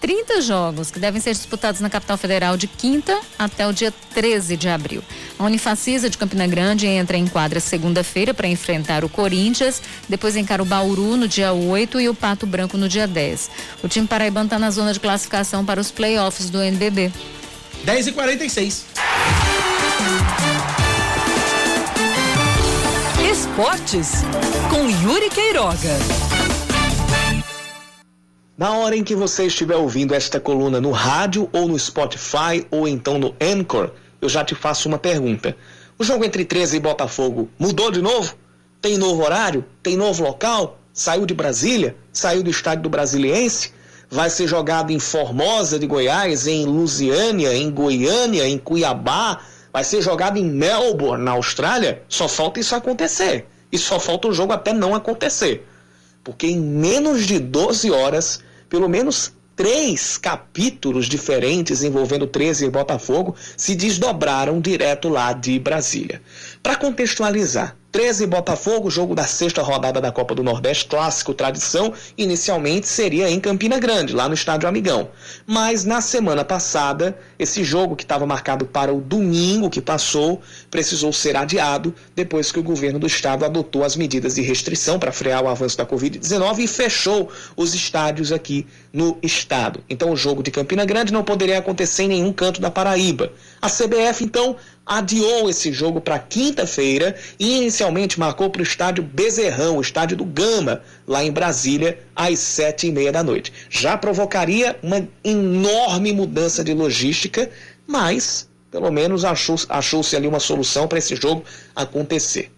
[SPEAKER 2] 30 jogos que devem ser disputados na capital federal de quinta até o dia 13 de abril. A Unifacisa de Campina Grande entra em quadra segunda-feira para enfrentar o Corinthians, depois encara o Bauru no dia 8 e o Pato Branco no dia 10. O time paraibano está na zona de classificação para os playoffs do NBB.
[SPEAKER 1] 10 e 46
[SPEAKER 11] Esportes com Yuri Queiroga.
[SPEAKER 14] Na hora em que você estiver ouvindo esta coluna no rádio ou no Spotify ou então no Anchor, eu já te faço uma pergunta. O jogo entre 13 e Botafogo mudou de novo? Tem novo horário? Tem novo local? Saiu de Brasília? Saiu do estádio do Brasiliense? Vai ser jogado em Formosa de Goiás, em Lusiânia, em Goiânia, em Cuiabá? Vai ser jogado em Melbourne, na Austrália? Só falta isso acontecer. E só falta o jogo até não acontecer porque em menos de 12 horas, pelo menos três capítulos diferentes envolvendo 13 e Botafogo se desdobraram direto lá de Brasília. Para contextualizar, 13 e Botafogo, jogo da sexta rodada da Copa do Nordeste, clássico tradição, inicialmente seria em Campina Grande, lá no Estádio Amigão. Mas na semana passada, esse jogo que estava marcado para o domingo que passou, precisou ser adiado depois que o governo do estado adotou as medidas de restrição para frear o avanço da Covid-19 e fechou os estádios aqui no estado. Então o jogo de Campina Grande não poderia acontecer em nenhum canto da Paraíba. A CBF então adiou esse jogo para quinta-feira e inicialmente marcou para o estádio Bezerrão, o estádio do Gama, lá em Brasília, às sete e meia da noite. Já provocaria uma enorme mudança de logística, mas pelo menos achou- achou-se ali uma solução para esse jogo acontecer.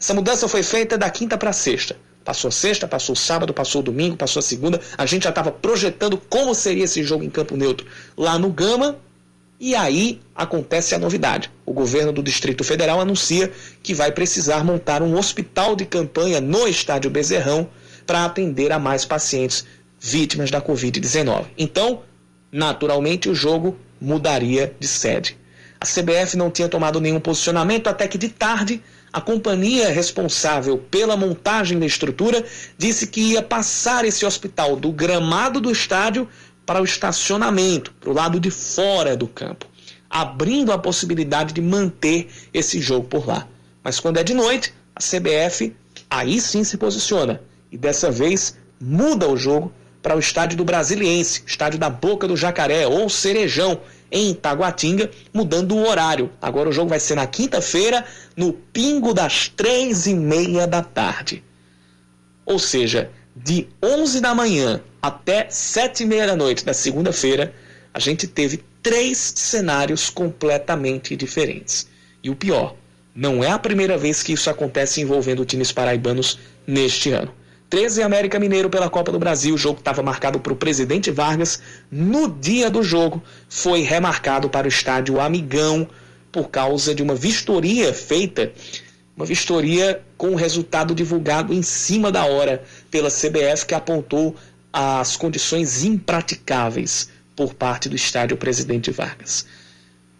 [SPEAKER 14] Essa mudança foi feita da quinta para sexta. Passou sexta, passou sábado, passou domingo, passou segunda. A gente já estava projetando como seria esse jogo em campo neutro lá no Gama. E aí acontece a novidade. O governo do Distrito Federal anuncia que vai precisar montar um hospital de campanha no estádio Bezerrão para atender a mais pacientes vítimas da Covid-19. Então, naturalmente, o jogo mudaria de sede. A CBF não tinha tomado nenhum posicionamento até que de tarde a companhia responsável pela montagem da estrutura disse que ia passar esse hospital do gramado do estádio para o estacionamento, para o lado de fora do campo, abrindo a possibilidade de manter esse jogo por lá. Mas quando é de noite, a CBF aí sim se posiciona e dessa vez muda o jogo para o estádio do Brasiliense, estádio da Boca do Jacaré ou Cerejão, em Itaguatinga, mudando o horário. Agora o jogo vai ser na quinta-feira, no pingo das três e meia da tarde. Ou seja, de 11 da manhã até sete e meia da noite da segunda-feira, a gente teve três cenários completamente diferentes. E o pior, não é a primeira vez que isso acontece envolvendo times paraibanos neste ano. 13 América Mineiro pela Copa do Brasil, o jogo estava marcado para o presidente Vargas. No dia do jogo, foi remarcado para o estádio Amigão por causa de uma vistoria feita Uma vistoria com o resultado divulgado em cima da hora pela CBF, que apontou as condições impraticáveis por parte do estádio Presidente Vargas.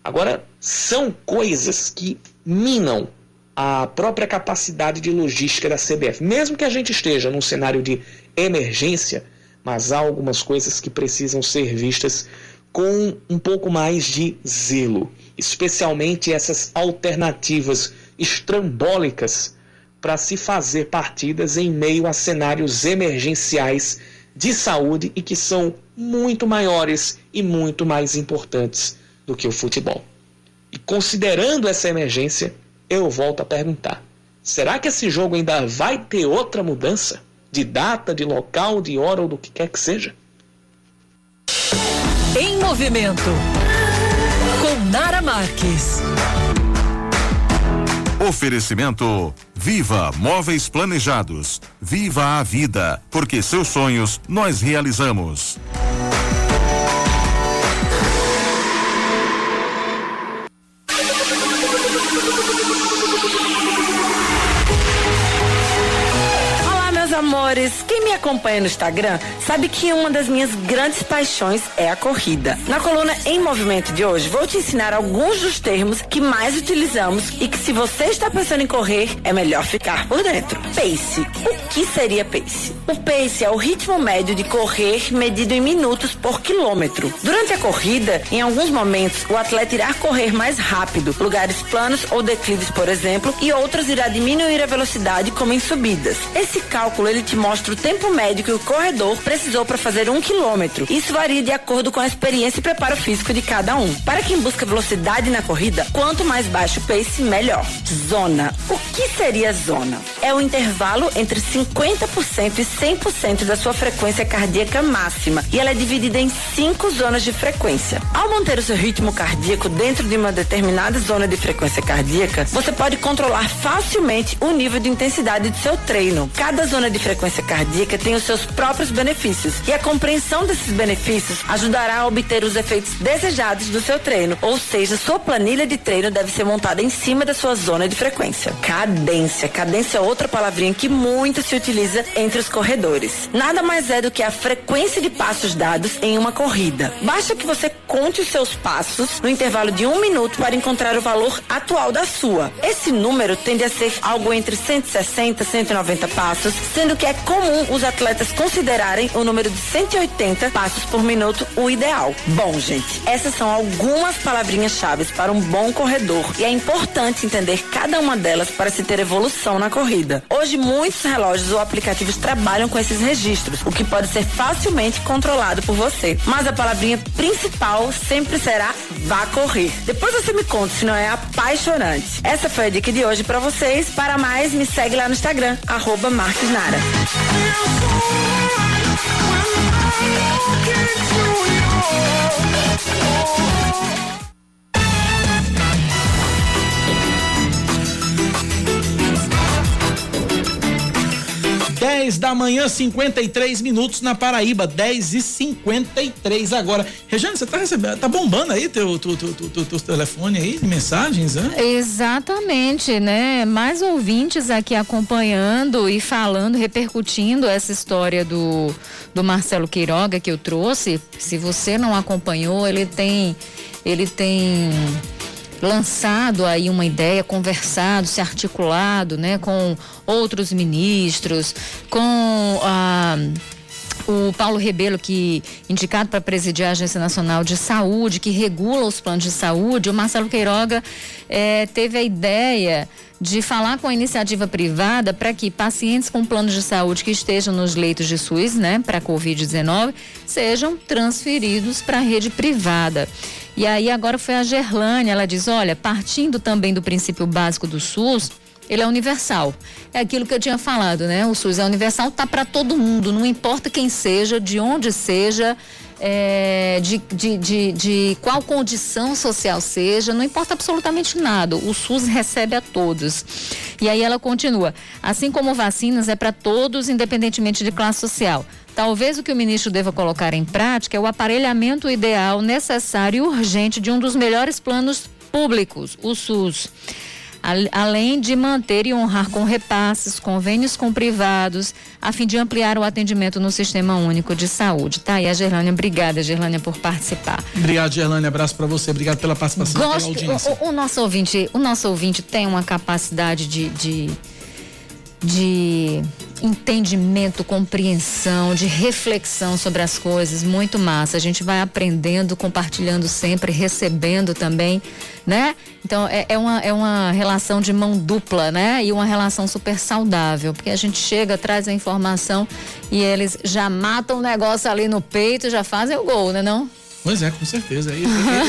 [SPEAKER 14] Agora, são coisas que minam a própria capacidade de logística da CBF. Mesmo que a gente esteja num cenário de emergência, mas há algumas coisas que precisam ser vistas com um pouco mais de zelo, especialmente essas alternativas estrambólicas para se fazer partidas em meio a cenários emergenciais de saúde e que são muito maiores e muito mais importantes do que o futebol. E considerando essa emergência, eu volto a perguntar: será que esse jogo ainda vai ter outra mudança? De data, de local, de hora ou do que quer que seja?
[SPEAKER 11] Em movimento. Com Nara Marques.
[SPEAKER 15] Oferecimento Viva Móveis Planejados. Viva a vida, porque seus sonhos nós realizamos.
[SPEAKER 16] Amores, quem me acompanha no Instagram sabe que uma das minhas grandes paixões é a corrida. Na coluna Em Movimento de hoje, vou te ensinar alguns dos termos que mais utilizamos e que se você está pensando em correr, é melhor ficar por dentro. Pace. O que seria pace? O pace é o ritmo médio de correr medido em minutos por quilômetro. Durante a corrida, em alguns momentos, o atleta irá correr mais rápido, lugares planos ou declives, por exemplo, e outros irá diminuir a velocidade, como em subidas. Esse cálculo ele te mostra o tempo médio que o corredor precisou para fazer um quilômetro. Isso varia de acordo com a experiência e preparo físico de cada um. Para quem busca velocidade na corrida, quanto mais baixo o pace, melhor. Zona. O que seria zona? É o intervalo entre 50% e 100% da sua frequência cardíaca máxima e ela é dividida em cinco zonas de frequência. Ao manter o seu ritmo cardíaco dentro de uma determinada zona de frequência cardíaca, você pode controlar facilmente o nível de intensidade do seu treino. Cada zona de frequência cardíaca tem os seus próprios benefícios e a compreensão desses benefícios ajudará a obter os efeitos desejados do seu treino, ou seja, sua planilha de treino deve ser montada em cima da sua zona de frequência. Cadência. Cadência é outra palavrinha que muito se utiliza entre os corredores. Nada mais é do que a frequência de passos dados em uma corrida. Basta que você conte os seus passos no intervalo de um minuto para encontrar o valor atual da sua. Esse número tende a ser algo entre 160 e 190 passos, sendo que é comum os atletas considerarem o número de 180 passos por minuto o ideal. Bom, gente, essas são algumas palavrinhas-chave para um bom corredor e é importante entender cada uma delas para se ter evolução na corrida. Hoje, muitos relógios ou aplicativos trabalham com esses registros, o que pode ser facilmente controlado por você. Mas a palavrinha principal sempre será vá correr. Depois você me conta se não é apaixonante. Essa foi a dica de hoje para vocês. Para mais, me segue lá no Instagram, arroba Marques Nara.
[SPEAKER 1] Feel so 10 da manhã, 53 minutos na Paraíba, 10 e 53 agora. Regiane, você tá recebendo, tá bombando aí teu, teu, teu, teu, teu telefone aí mensagens, né?
[SPEAKER 2] Exatamente, né? Mais ouvintes aqui acompanhando e falando, repercutindo essa história do, do Marcelo Queiroga que eu trouxe. Se você não acompanhou, ele tem, ele tem lançado aí uma ideia, conversado, se articulado, né, com outros ministros, com a o Paulo Rebelo, que indicado para presidir a Agência Nacional de Saúde, que regula os planos de saúde, o Marcelo Queiroga eh, teve a ideia de falar com a iniciativa privada para que pacientes com planos de saúde que estejam nos leitos de SUS, né, para Covid-19, sejam transferidos para a rede privada. E aí agora foi a Gerlane, ela diz, olha, partindo também do princípio básico do SUS, ele é universal. É aquilo que eu tinha falado, né? O SUS é universal, tá para todo mundo, não importa quem seja, de onde seja, é, de, de, de, de, qual condição social seja, não importa absolutamente nada. O SUS recebe a todos. E aí ela continua: assim como vacinas é para todos, independentemente de classe social. Talvez o que o ministro deva colocar em prática é o aparelhamento ideal, necessário e urgente de um dos melhores planos públicos, o SUS. Além de manter e honrar com repasses, convênios com privados, a fim de ampliar o atendimento no Sistema Único de Saúde. Tá? E a Gerlânia, obrigada, Gerlânia, por participar.
[SPEAKER 1] Obrigado, Gerlânia. Abraço para você. Obrigado pela participação
[SPEAKER 2] Gosto,
[SPEAKER 1] pela audiência.
[SPEAKER 2] O, o, nosso ouvinte, o nosso ouvinte tem uma capacidade de, de de entendimento, compreensão, de reflexão sobre as coisas, muito massa. A gente vai aprendendo, compartilhando sempre, recebendo também, né? Então é, é, uma, é uma relação de mão dupla, né? E uma relação super saudável, porque a gente chega, traz a informação e eles já matam o negócio ali no peito, já fazem o gol, né não?
[SPEAKER 1] Pois é, com certeza.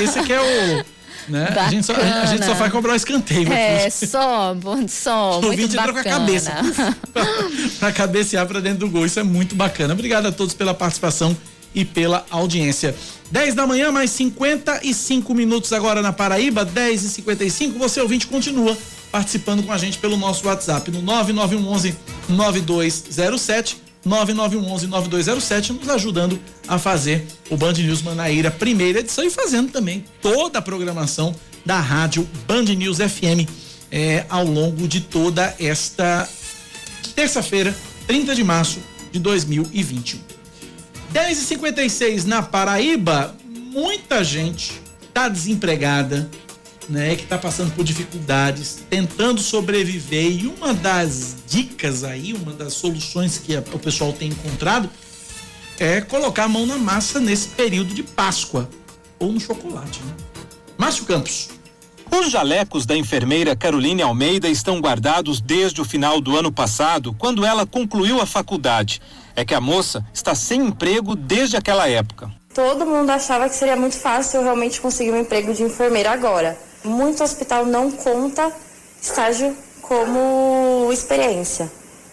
[SPEAKER 1] Esse, aqui é o né? A gente, só, a, gente só vai cobrar o escanteio.
[SPEAKER 2] É, só, só. [LAUGHS] O bacana.
[SPEAKER 1] com a cabeça. [LAUGHS] para cabecear para dentro do gol. Isso é muito bacana. Obrigado a todos pela participação e pela audiência. 10 da manhã, mais 55 minutos agora na Paraíba, 10 e 55 Você ouvinte continua participando com a gente pelo nosso WhatsApp no 9911 9207 9911-9207, nos ajudando a fazer o Band News Manaíra primeira edição e fazendo também toda a programação da rádio Band News FM é, ao longo de toda esta terça-feira, 30 de março de 2021. 10 e 56 na Paraíba, muita gente está desempregada, né, que está passando por dificuldades, tentando sobreviver. E uma das dicas aí, uma das soluções que a, o pessoal tem encontrado é colocar a mão na massa nesse período de Páscoa ou no chocolate. Né? Márcio Campos.
[SPEAKER 17] Os jalecos da enfermeira Caroline Almeida estão guardados desde o final do ano passado, quando ela concluiu a faculdade. É que a moça está sem emprego desde aquela época.
[SPEAKER 18] Todo mundo achava que seria muito fácil eu realmente conseguir um emprego de enfermeira agora muito hospital não conta estágio como experiência.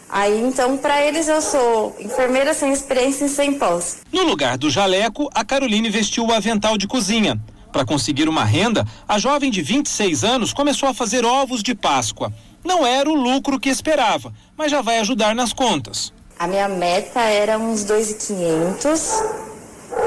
[SPEAKER 18] Aí então, para eles, eu sou enfermeira sem experiência e sem pós.
[SPEAKER 17] No lugar do jaleco, a Caroline vestiu o avental de cozinha. Para conseguir uma renda, a jovem de 26 anos começou a fazer ovos de Páscoa. Não era o lucro que esperava, mas já vai ajudar nas contas.
[SPEAKER 18] A minha meta era uns 2.500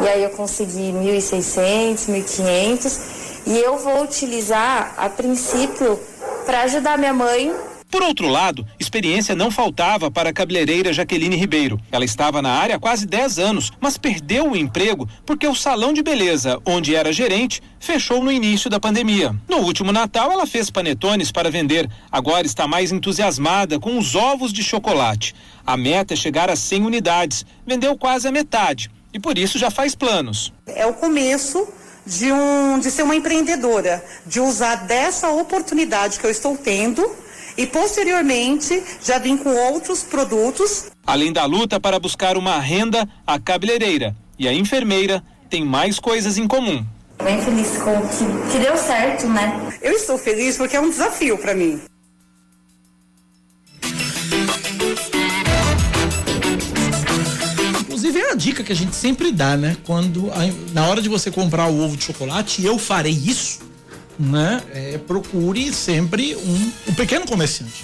[SPEAKER 18] e aí eu consegui 1.600, 1.500 e eu vou utilizar, a princípio, para ajudar minha mãe
[SPEAKER 17] por outro lado, experiência não faltava para a cabeleireira Jaqueline Ribeiro. Ela estava na área há quase 10 anos, mas perdeu o emprego porque o salão de beleza, onde era gerente, fechou no início da pandemia. No último Natal, ela fez panetones para vender. Agora está mais entusiasmada com os ovos de chocolate. A meta é chegar a 100 unidades. Vendeu quase a metade e por isso já faz planos.
[SPEAKER 19] É o começo de, um, de ser uma empreendedora, de usar dessa oportunidade que eu estou tendo e posteriormente já vim com outros produtos.
[SPEAKER 17] Além da luta para buscar uma renda, a cabeleireira e a enfermeira têm mais coisas em comum.
[SPEAKER 18] Bem feliz com que, que deu certo, né?
[SPEAKER 19] Eu estou feliz porque é um desafio para mim.
[SPEAKER 1] É a dica que a gente sempre dá, né? Quando na hora de você comprar o ovo de chocolate, eu farei isso, né? É, procure sempre um, um pequeno comerciante,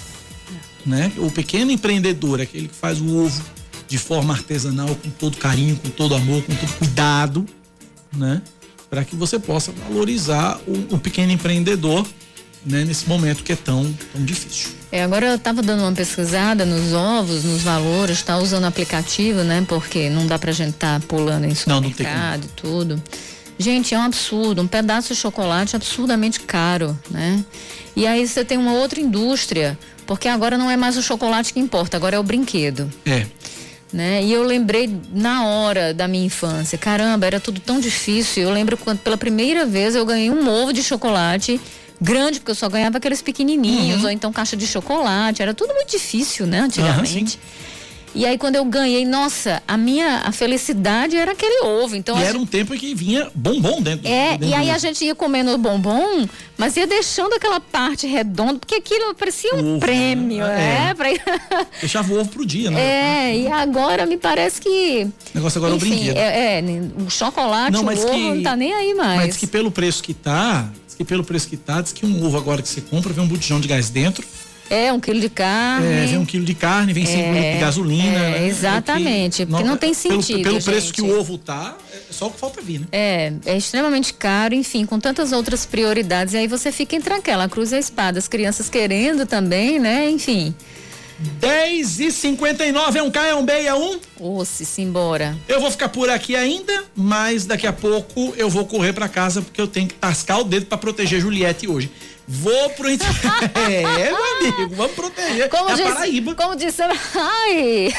[SPEAKER 1] né? O pequeno empreendedor, aquele que faz o ovo de forma artesanal, com todo carinho, com todo amor, com todo cuidado, né? Para que você possa valorizar o, o pequeno empreendedor né, nesse momento que é tão, tão difícil.
[SPEAKER 2] É, agora eu estava dando uma pesquisada nos ovos, nos valores, tá usando aplicativo, né? Porque não dá pra gente estar tá pulando em supermercado e tudo. Gente, é um absurdo, um pedaço de chocolate absurdamente caro, né? E aí você tem uma outra indústria, porque agora não é mais o chocolate que importa, agora é o brinquedo.
[SPEAKER 1] É.
[SPEAKER 2] Né? E eu lembrei na hora da minha infância, caramba, era tudo tão difícil. Eu lembro quando pela primeira vez eu ganhei um ovo de chocolate grande, porque eu só ganhava aqueles pequenininhos, uhum. ou então caixa de chocolate. Era tudo muito difícil, né, antigamente. Uhum, e aí quando eu ganhei, nossa, a minha a felicidade era aquele ovo. Então
[SPEAKER 1] e
[SPEAKER 2] era
[SPEAKER 1] gente... um tempo que vinha bombom dentro.
[SPEAKER 2] É,
[SPEAKER 1] dentro
[SPEAKER 2] e aí a gente ia comendo bombom, mas ia deixando aquela parte redonda, porque aquilo parecia um ovo, prêmio, né? É. Pra... [LAUGHS]
[SPEAKER 1] Deixava o ovo pro dia, né?
[SPEAKER 2] É, e agora me parece que.
[SPEAKER 1] O negócio agora
[SPEAKER 2] enfim,
[SPEAKER 1] é o brinquedo.
[SPEAKER 2] É, é, o chocolate, não, o ovo que... não tá nem aí mais.
[SPEAKER 1] Mas que pelo preço que tá, que pelo preço que tá, diz que um ovo agora que você compra vem um botijão de gás dentro
[SPEAKER 2] É, um quilo de carne.
[SPEAKER 1] É, vem um quilo de carne, vem cinco
[SPEAKER 2] É,
[SPEAKER 1] litros de gasolina.
[SPEAKER 2] é,
[SPEAKER 1] né?
[SPEAKER 2] exatamente,
[SPEAKER 1] É que
[SPEAKER 2] porque não tem
[SPEAKER 1] pelo-
[SPEAKER 2] sentido,
[SPEAKER 1] Pelo, preço
[SPEAKER 2] gente.
[SPEAKER 1] que o ovo tá, é só o que falta vir, né?
[SPEAKER 2] É, é extremamente caro, enfim, com tantas outras prioridades. E aí você fica entre aquela cruz e a espada. As crianças querendo também, né? Enfim.
[SPEAKER 1] 10 e 59 é um K, é um B é um?
[SPEAKER 2] Osse, simbora.
[SPEAKER 1] Eu vou ficar por aqui ainda, mas daqui a pouco eu vou correr pra casa porque eu tenho que tascar o dedo pra proteger Juliette hoje. Vou pro. [LAUGHS] é, meu amigo, vamos proteger.
[SPEAKER 2] Como
[SPEAKER 1] é Paraíba.
[SPEAKER 2] como disse, [LAUGHS] ai.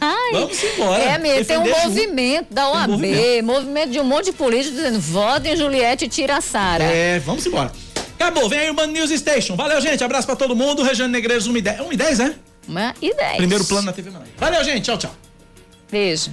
[SPEAKER 2] Ai.
[SPEAKER 1] Vamos embora.
[SPEAKER 2] É, mesmo, tem um movimento da
[SPEAKER 1] um
[SPEAKER 2] OAB,
[SPEAKER 1] movimento.
[SPEAKER 2] movimento. de um monte de políticos dizendo votem Juliette e tira a Sara.
[SPEAKER 1] É, vamos embora. Acabou, vem aí o Mano News Station. Valeu, gente. Abraço pra todo mundo. Regiane Negreiros, 1 e 10. 1 e 10, né?
[SPEAKER 2] Uma ideia.
[SPEAKER 1] Primeiro plano na TV Manaus. Valeu, gente. Tchau, tchau.
[SPEAKER 2] Beijo.